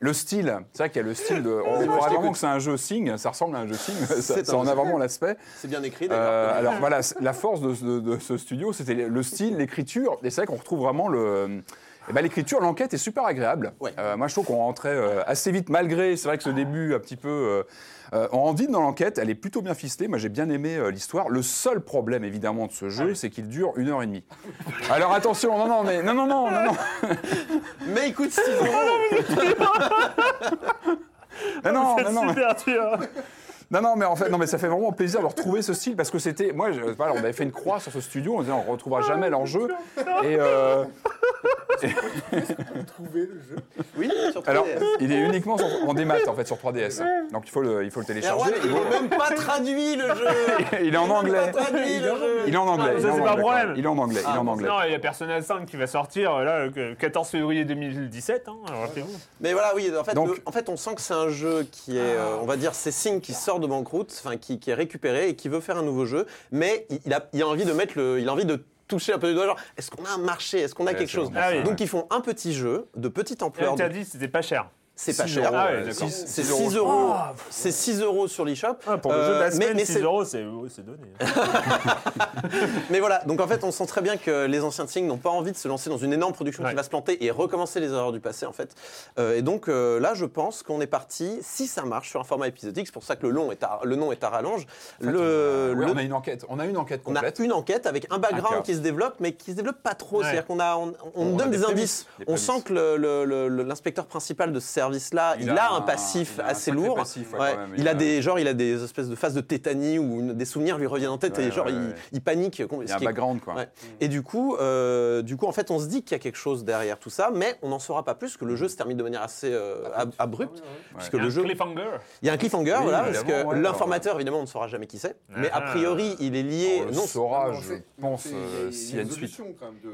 [SPEAKER 3] le style. C'est vrai qu'il y a le style de. On
[SPEAKER 2] je
[SPEAKER 3] vraiment que c'est un jeu Sing. Ça ressemble à un jeu Sing. Ça, en a vraiment l'aspect.
[SPEAKER 2] C'est bien écrit
[SPEAKER 3] Euh,
[SPEAKER 2] d'ailleurs.
[SPEAKER 3] alors voilà, la force de, de- de ce studio, c'était le style, l'écriture. Et c'est vrai qu'on retrouve vraiment le. Eh ben, l'écriture, l'enquête est super agréable.
[SPEAKER 2] Ouais.
[SPEAKER 3] Euh, moi, je trouve qu'on rentrait euh, assez vite, malgré, c'est vrai que ce début un petit peu. Euh, euh, on rentre vite dans l'enquête, elle est plutôt bien ficelée. Moi, j'ai bien aimé euh, l'histoire. Le seul problème, évidemment, de ce jeu, c'est qu'il dure une heure et demie. Alors attention, non, non, mais non, non, non, non, non,
[SPEAKER 2] Mais écoute, 6 euros.
[SPEAKER 3] non, non,
[SPEAKER 1] C'est
[SPEAKER 3] non, non,
[SPEAKER 1] super dur.
[SPEAKER 3] Non, non, mais en fait, non, mais ça fait vraiment plaisir de retrouver ce style parce que c'était, moi, je- voilà, on avait fait une croix sur ce studio, on disait on retrouvera jamais leur jeu. Et euh,
[SPEAKER 4] Trouver le jeu?
[SPEAKER 2] Oui, sur 3DS.
[SPEAKER 3] alors, il est uniquement sur- en démat en fait sur 3DS, donc il faut le, il faut le télécharger.
[SPEAKER 2] il n'est même pas traduit le jeu.
[SPEAKER 3] Il est en
[SPEAKER 2] Il n'est
[SPEAKER 3] anglais.
[SPEAKER 2] pas traduit le jeu.
[SPEAKER 3] Il est en anglais.
[SPEAKER 1] Ah,
[SPEAKER 3] il
[SPEAKER 1] ça,
[SPEAKER 3] est en
[SPEAKER 1] c'est pas un
[SPEAKER 3] anglais,
[SPEAKER 1] problème.
[SPEAKER 3] Il est en anglais. Il est en anglais.
[SPEAKER 1] Non, il y a Persona 5 qui va sortir euh, là, le 14 février 2017. Hein, alors.
[SPEAKER 2] Mais voilà, oui, en fait,
[SPEAKER 3] Donc-
[SPEAKER 2] le- en fait, on sent que c'est un jeu qui est, euh, on va dire, c'est Sing qui sort de banqueroute, enfin, qui, qui est récupéré et qui veut faire un nouveau jeu, mais il, a, il a envie de mettre le, il a envie de toucher un peu du doigt, genre, est-ce qu'on a un marché, est-ce qu'on a
[SPEAKER 3] Ouais,
[SPEAKER 2] quelque chose?
[SPEAKER 1] ça,
[SPEAKER 2] Donc ils font un petit jeu de petite ampleur,
[SPEAKER 1] Tu as dit c'était pas cher.
[SPEAKER 2] C'est pas cher,
[SPEAKER 1] Ah ouais,
[SPEAKER 3] euh,
[SPEAKER 2] c'est
[SPEAKER 3] six
[SPEAKER 2] 6
[SPEAKER 3] euros.
[SPEAKER 2] euros, c'est 6 euros sur l'eShop.
[SPEAKER 1] Ah, pour le
[SPEAKER 2] Euh,
[SPEAKER 1] jeu de la
[SPEAKER 2] mais-
[SPEAKER 1] semaine,
[SPEAKER 2] mais
[SPEAKER 1] 6
[SPEAKER 2] c'est-
[SPEAKER 1] euros, c'est donné.
[SPEAKER 2] Mais voilà, donc en fait, on sent très bien que les anciens de Sing n'ont pas envie de se lancer dans une énorme production
[SPEAKER 1] Ouais.
[SPEAKER 2] qui va se planter et recommencer les erreurs du passé, en fait. Euh, et donc euh, là, je pense qu'on est parti, si ça marche, sur un format épisodique. C'est pour ça que le, long est à, le nom est à rallonge.
[SPEAKER 3] En fait,
[SPEAKER 2] le,
[SPEAKER 3] on, a,
[SPEAKER 2] le-
[SPEAKER 3] on a une enquête. On a une enquête
[SPEAKER 2] on a une enquête avec un
[SPEAKER 3] Un
[SPEAKER 2] background qui se développe, mais qui se développe pas trop.
[SPEAKER 1] Ouais.
[SPEAKER 2] C'est-à-dire qu'on a, on, on
[SPEAKER 3] On
[SPEAKER 2] nous
[SPEAKER 3] a
[SPEAKER 2] donne
[SPEAKER 3] des
[SPEAKER 2] des,
[SPEAKER 3] prémices,
[SPEAKER 2] indices.
[SPEAKER 3] des
[SPEAKER 2] On sent que l'inspecteur principal de ce service-là, il,
[SPEAKER 3] Il
[SPEAKER 2] a,
[SPEAKER 3] a
[SPEAKER 2] un
[SPEAKER 3] un-
[SPEAKER 2] passif
[SPEAKER 3] a
[SPEAKER 2] assez lourd.
[SPEAKER 3] passif, ouais,
[SPEAKER 2] Ouais.
[SPEAKER 3] quand même.
[SPEAKER 2] Il
[SPEAKER 3] Il
[SPEAKER 2] a des genre, il a des espèces de phases de tétanie où une- des souvenirs lui reviennent en tête
[SPEAKER 3] Ouais,
[SPEAKER 2] et genre
[SPEAKER 3] ouais,
[SPEAKER 2] il,
[SPEAKER 3] ouais.
[SPEAKER 2] il panique.
[SPEAKER 3] Il y a
[SPEAKER 2] ce
[SPEAKER 3] un
[SPEAKER 2] qui est-
[SPEAKER 3] background, quoi.
[SPEAKER 2] Ouais. Et du coup, euh, du coup, en fait, on se dit qu'il y a quelque chose derrière tout ça, mais on n'en saura pas plus que le jeu se termine de manière assez euh, ab- abrupte, puisque
[SPEAKER 1] Il y a
[SPEAKER 2] le
[SPEAKER 1] un
[SPEAKER 2] jeu.
[SPEAKER 1] cliffhanger.
[SPEAKER 2] Il y a un cliffhanger,
[SPEAKER 3] Oui,
[SPEAKER 2] voilà, parce que
[SPEAKER 3] ouais,
[SPEAKER 2] l'informateur, évidemment, on ne saura jamais qui c'est, mais a
[SPEAKER 1] Ah.
[SPEAKER 2] priori, il est lié.
[SPEAKER 3] On le
[SPEAKER 2] non,
[SPEAKER 3] saura,
[SPEAKER 4] Non,
[SPEAKER 3] je pense, euh,
[SPEAKER 4] il
[SPEAKER 3] s'il y a une suite.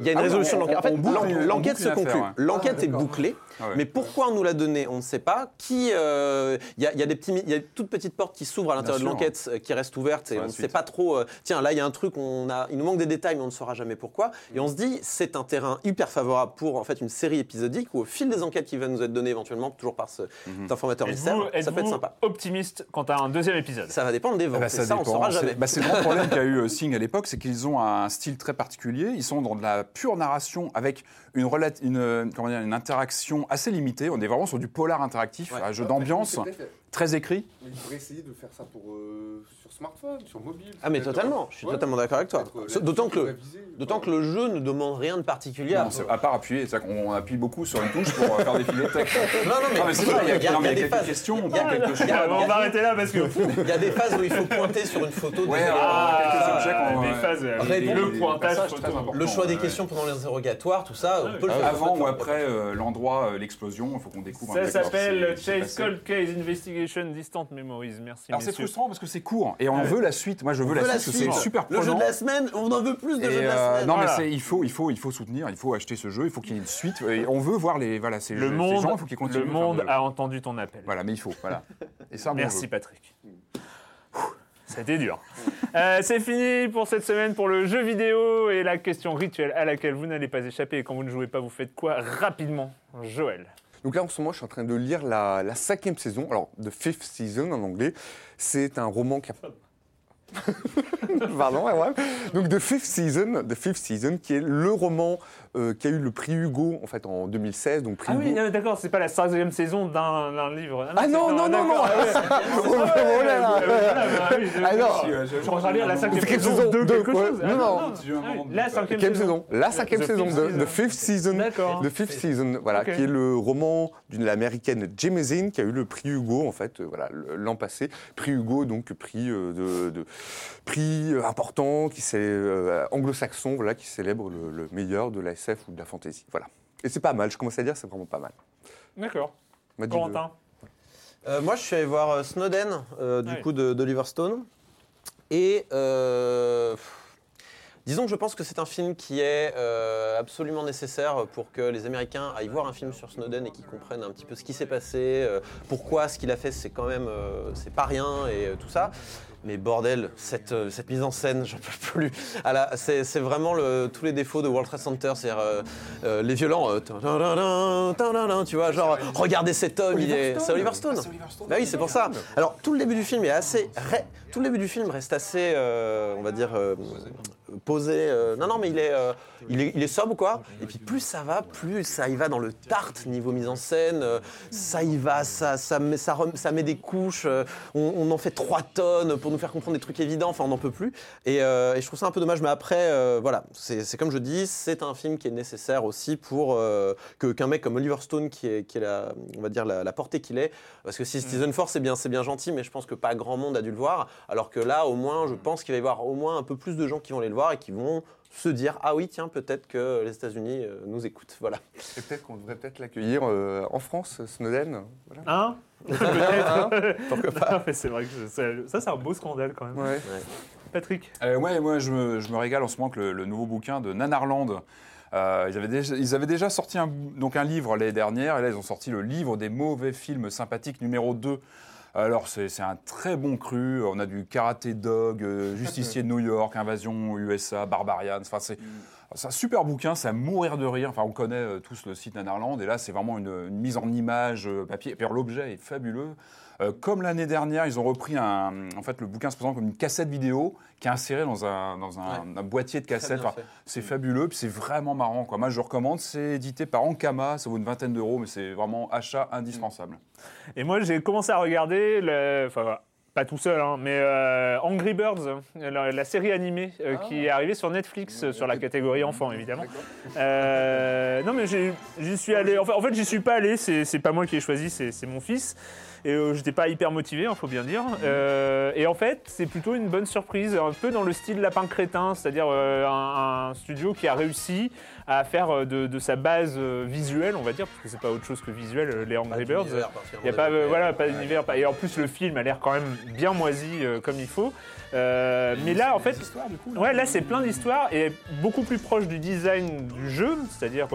[SPEAKER 2] Il y a une
[SPEAKER 3] Ah
[SPEAKER 2] résolution
[SPEAKER 3] on-
[SPEAKER 2] de l'enquête. En fait,
[SPEAKER 3] on on
[SPEAKER 2] l'enquête se conclut. L'enquête
[SPEAKER 4] Ah,
[SPEAKER 2] est bouclée.
[SPEAKER 3] Ah.
[SPEAKER 2] Mais pourquoi on nous l'a donné On ne sait pas. Qui euh, Il y, a, y a des petits, il y a une toute petite porte qui s'ouvre à l'intérieur de
[SPEAKER 3] sûr.
[SPEAKER 2] l'enquête euh, qui reste ouverte et on ne sait pas trop. euh, tiens, là il y a un truc, on a, il nous manque des détails, mais on ne saura jamais pourquoi. Et on se dit, c'est un terrain hyper favorable pour en fait une série épisodique où au fil des enquêtes qui va nous être données éventuellement, toujours par ce,
[SPEAKER 3] Mhm.
[SPEAKER 2] cet informateur mystère,
[SPEAKER 1] Êtes-vous
[SPEAKER 2] ça peut être
[SPEAKER 1] êtes-vous
[SPEAKER 2] sympa.
[SPEAKER 1] optimiste quant à un deuxième épisode?
[SPEAKER 2] Ça va dépendre des
[SPEAKER 3] Eh
[SPEAKER 2] ventes.
[SPEAKER 3] ben,
[SPEAKER 2] et
[SPEAKER 3] ça
[SPEAKER 2] on saura
[SPEAKER 3] C'est
[SPEAKER 2] jamais.
[SPEAKER 3] bah, c'est le grand problème qu'a eu euh, Sing à l'époque, c'est qu'ils ont un style très particulier. Ils sont dans de la pure narration avec une, comment dire, une interaction assez limitée. On est vraiment sur du polar interactif,
[SPEAKER 2] Ouais.
[SPEAKER 3] un jeu d'ambiance, très écrit.
[SPEAKER 4] Mais il faudrait essayer de faire ça pour, euh, sur smartphone, sur mobile.
[SPEAKER 2] Ah mais totalement, je suis
[SPEAKER 4] Ouais.
[SPEAKER 2] totalement d'accord avec toi.
[SPEAKER 4] Euh,
[SPEAKER 2] D'autant que, le- d'autant que le jeu ne demande rien de particulier. à-
[SPEAKER 3] Non, c'est- à part appuyer, c'est-à-dire qu'on appuie beaucoup sur une touche pour euh, faire défiler le texte.
[SPEAKER 2] Non, non, mais,
[SPEAKER 3] Non, mais c'est vrai, il y a,
[SPEAKER 2] il y a- y a
[SPEAKER 3] y a
[SPEAKER 2] des
[SPEAKER 3] quelques
[SPEAKER 2] phases.
[SPEAKER 3] questions.
[SPEAKER 1] Ah, On va arrêter là parce que.
[SPEAKER 2] Il y a des phases où il faut pointer sur une photo.
[SPEAKER 3] Ouais,
[SPEAKER 2] des-
[SPEAKER 3] ah, quelques
[SPEAKER 1] Ah,
[SPEAKER 3] objets qu'on-
[SPEAKER 1] des phases,
[SPEAKER 2] Répondre.
[SPEAKER 1] le pointage
[SPEAKER 2] le choix des questions pendant les interrogatoires, tout ça, on peut le faire.
[SPEAKER 3] Avant ou après l'endroit, l'explosion, il faut qu'on découvre un
[SPEAKER 1] Ça s'appelle
[SPEAKER 3] c'est- c'est
[SPEAKER 1] Chase. Cold Case Investigation Distant Memories. Merci,
[SPEAKER 3] Alors c'est
[SPEAKER 1] messieurs.
[SPEAKER 3] frustrant parce que c'est court et on veut la suite. Moi je veux
[SPEAKER 2] On
[SPEAKER 3] la
[SPEAKER 2] veut
[SPEAKER 3] suite
[SPEAKER 2] la
[SPEAKER 3] parce que
[SPEAKER 2] suite.
[SPEAKER 3] c'est super
[SPEAKER 2] Le jeu de la semaine, on en veut plus de
[SPEAKER 3] Et,
[SPEAKER 2] jeux de la
[SPEAKER 3] euh,
[SPEAKER 2] semaine.
[SPEAKER 3] non
[SPEAKER 1] Voilà.
[SPEAKER 3] mais c'est- il faut, il faut, il faut soutenir, il faut acheter ce jeu, il faut qu'il y ait une suite. Et on veut voir les, voilà, ces,
[SPEAKER 1] Le
[SPEAKER 3] jeux- ces
[SPEAKER 1] monde,
[SPEAKER 3] gens, il faut qu'ils continuent.
[SPEAKER 1] le monde
[SPEAKER 3] de-
[SPEAKER 1] a entendu ton appel.
[SPEAKER 3] Voilà, mais il faut, voilà. Et ça,
[SPEAKER 1] Merci. Patrick. C'était dur. Euh, c'est fini pour cette semaine pour le jeu vidéo et la question rituelle à laquelle vous n'allez pas échapper. Et quand vous ne jouez pas, vous faites quoi rapidement Joël?
[SPEAKER 4] Donc là, en ce moment, je suis en train de lire la, la cinquième saison, alors The Fifth Season en anglais. C'est un roman qui a... Pardon, ouais, ouais. Donc The Fifth Season, The Fifth Season, qui est le roman euh, qui a eu le prix Hugo en fait en 2016. Donc prix
[SPEAKER 1] Ah oui,
[SPEAKER 4] Hugo.
[SPEAKER 1] d'accord, c'est pas la 16e saison d'un livre.
[SPEAKER 4] Ah non, non, non, non.
[SPEAKER 1] oui, je- de lire la 5e
[SPEAKER 4] Cinquième
[SPEAKER 1] saison
[SPEAKER 4] saison
[SPEAKER 1] de quelque chose.
[SPEAKER 4] Non, non.
[SPEAKER 1] La 5e
[SPEAKER 4] Cinquième saison, la cinquième
[SPEAKER 1] The
[SPEAKER 4] saison
[SPEAKER 1] fifth
[SPEAKER 4] de
[SPEAKER 1] season.
[SPEAKER 4] The Fifth Season,
[SPEAKER 1] D'accord.
[SPEAKER 4] The Fifth Season, voilà, qui est le roman d'une américaine Jemezine qui a eu le prix Hugo en fait, euh, voilà, l'an passé. Prix Hugo, donc prix euh, de, de- prix euh, important qui c'est euh, anglo-saxon, voilà, qui célèbre le, le meilleur de la SF ou de la fantasy, voilà. Et c'est pas mal. Je commence à dire, c'est vraiment pas mal.
[SPEAKER 1] D'accord. Corentin.
[SPEAKER 2] Euh, moi, je suis allé voir euh, Snowden, euh, du
[SPEAKER 1] Ouais.
[SPEAKER 2] coup, de- d'Oliver Stone. Et euh, disons que je pense que c'est un film qui est euh, absolument nécessaire pour que les Américains aillent voir un film sur Snowden et qu'ils comprennent un petit peu ce qui s'est passé, euh, pourquoi ce qu'il a fait, c'est quand même, euh, c'est pas rien et euh, tout ça. Mais bordel, cette, euh, cette mise en scène, j'en peux plus. Ah là, c'est c'est vraiment le- tous les défauts de World Trade Center, c'est-à-dire euh, euh, les violents, euh, tu vois, genre regardez cet homme, il est, c'est Oliver Stone. Bah oui, c'est pour ça. Alors tout le début du film est assez, tout le début du film reste assez, euh, on va dire, posé. euh, non, non, mais il est, euh, il est, il est sobre quoi. Et puis plus ça va, plus ça y va dans le tarte niveau mise en scène. euh, ça y va, ça, ça met, ça, rem- ça met des couches. on, on en fait trois tonnes pour nous faire comprendre des trucs évidents. Enfin, on n'en peut plus. Et, et je trouve ça un peu dommage. Mais après, voilà, c'est comme je dis, c'est un film qui est nécessaire aussi pour que qu'un mec comme Oliver Stone, qui est, qui est la, on va dire la, la portée qu'il est, parce que si Citizen Force c'est bien, c'est bien gentil, mais je pense que pas grand monde a dû le voir. Alors que là, au moins, je pense qu'il va y avoir au moins un peu plus de gens qui vont aller le voir et qui vont se dire ah oui tiens peut-être que les États-Unis euh, nous écoutent. Voilà.
[SPEAKER 4] Et peut-être qu'on devrait peut-être l'accueillir euh, en France, Snowden. Voilà.
[SPEAKER 1] Hein
[SPEAKER 4] Hein
[SPEAKER 1] Pourquoi pas C'est vrai que ça, c'est un beau scandale quand même.
[SPEAKER 4] Ouais.
[SPEAKER 1] Patrick
[SPEAKER 3] Euh, ouais, moi je me, je me régale en ce moment que le, le nouveau bouquin de Nanarland. Euh, ils, avaient déjà, ils avaient déjà sorti un, donc un livre l'année dernière, et là ils ont sorti le livre des mauvais films sympathiques numéro 2. Alors c'est un très bon cru, on a du Karaté Dog, euh, Justicier de New York, Invasion USA, Barbarians, enfin c'est... C'est un super bouquin, c'est à mourir de rire. Enfin, on connaît euh, tous le site Nanarland, et là, c'est vraiment une, une mise en image euh, papier. Et l'objet est fabuleux. Euh, comme l'année dernière, ils ont repris un. En fait, le bouquin se présente comme une cassette vidéo qui est insérée dans un, dans un, un boîtier de cassette. Enfin, c'est fabuleux, puis c'est vraiment marrant. Quoi. Moi, je recommande. C'est édité par Ankama, ça vaut une vingtaine d'euros, mais c'est vraiment achat indispensable.
[SPEAKER 1] Et moi, j'ai commencé à regarder, le... enfin, voilà, pas tout seul, hein, mais euh, Angry Birds, la, la série animée euh,
[SPEAKER 3] Ah.
[SPEAKER 1] qui est arrivée sur Netflix, euh, sur la catégorie enfant évidemment. Non mais j'y suis allé, enfin, en fait j'y suis pas allé, c'est pas moi qui ai choisi, c'est mon fils. Et j'étais pas hyper motivé, il faut bien dire. Euh, et en fait, c'est plutôt une bonne surprise, un peu dans le style Lapin Crétin, c'est-à-dire un, un studio qui a réussi à faire euh, de, de sa base euh, visuelle, on va dire, parce que c'est pas autre chose que visuel, euh, les Angry Birds. Il n'y a pas, voilà, pas d'univers. Et en plus, le film a l'air quand même bien moisi comme il faut. Euh, mais là, en fait, ouais, là, c'est plein d'histoires et beaucoup plus proche du design du jeu, c'est-à-dire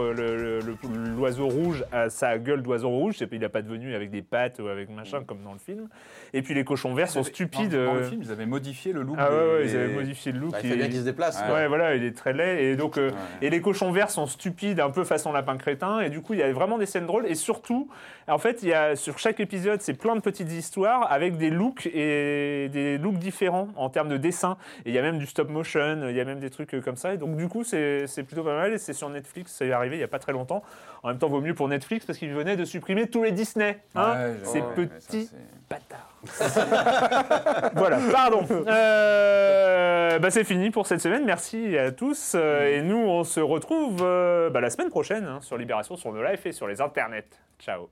[SPEAKER 1] l'oiseau rouge a sa gueule d'oiseau rouge, il n'a pas devenu avec des pattes ou avec machin comme dans le film. Et puis les cochons verts sont stupides.
[SPEAKER 3] Dans, dans le
[SPEAKER 1] euh,
[SPEAKER 3] film, ils avaient modifié le look.
[SPEAKER 1] Ah ouais, ils avaient modifié le look.
[SPEAKER 2] Bah, il bien se déplace.
[SPEAKER 3] Ouais.
[SPEAKER 1] voilà, il est très laid. Et donc, euh, et les cochons verts sont stupides, un peu façon lapin crétin. Et du coup, il y a vraiment des scènes drôles. Et surtout, en fait, il y a sur chaque épisode, c'est plein de petites histoires avec des looks et des looks différents en termes de dessin. Et il y a même du stop motion, il y a même des trucs euh, comme ça. Et donc, du coup, c'est c'est plutôt pas mal. Et c'est sur Netflix, c'est arrivé il y a pas très longtemps. En même temps, vaut mieux pour Netflix parce qu'ils venaient de supprimer tous les Disney. Hein
[SPEAKER 3] Ouais,
[SPEAKER 1] Ces
[SPEAKER 3] ça,
[SPEAKER 1] petits bâtards. voilà, pardon. Euh, bah, c'est fini pour cette semaine. Merci à tous. Euh, et nous, on se retrouve euh, bah, la semaine prochaine hein, sur Libération, sur nos lives et sur les internets. Ciao.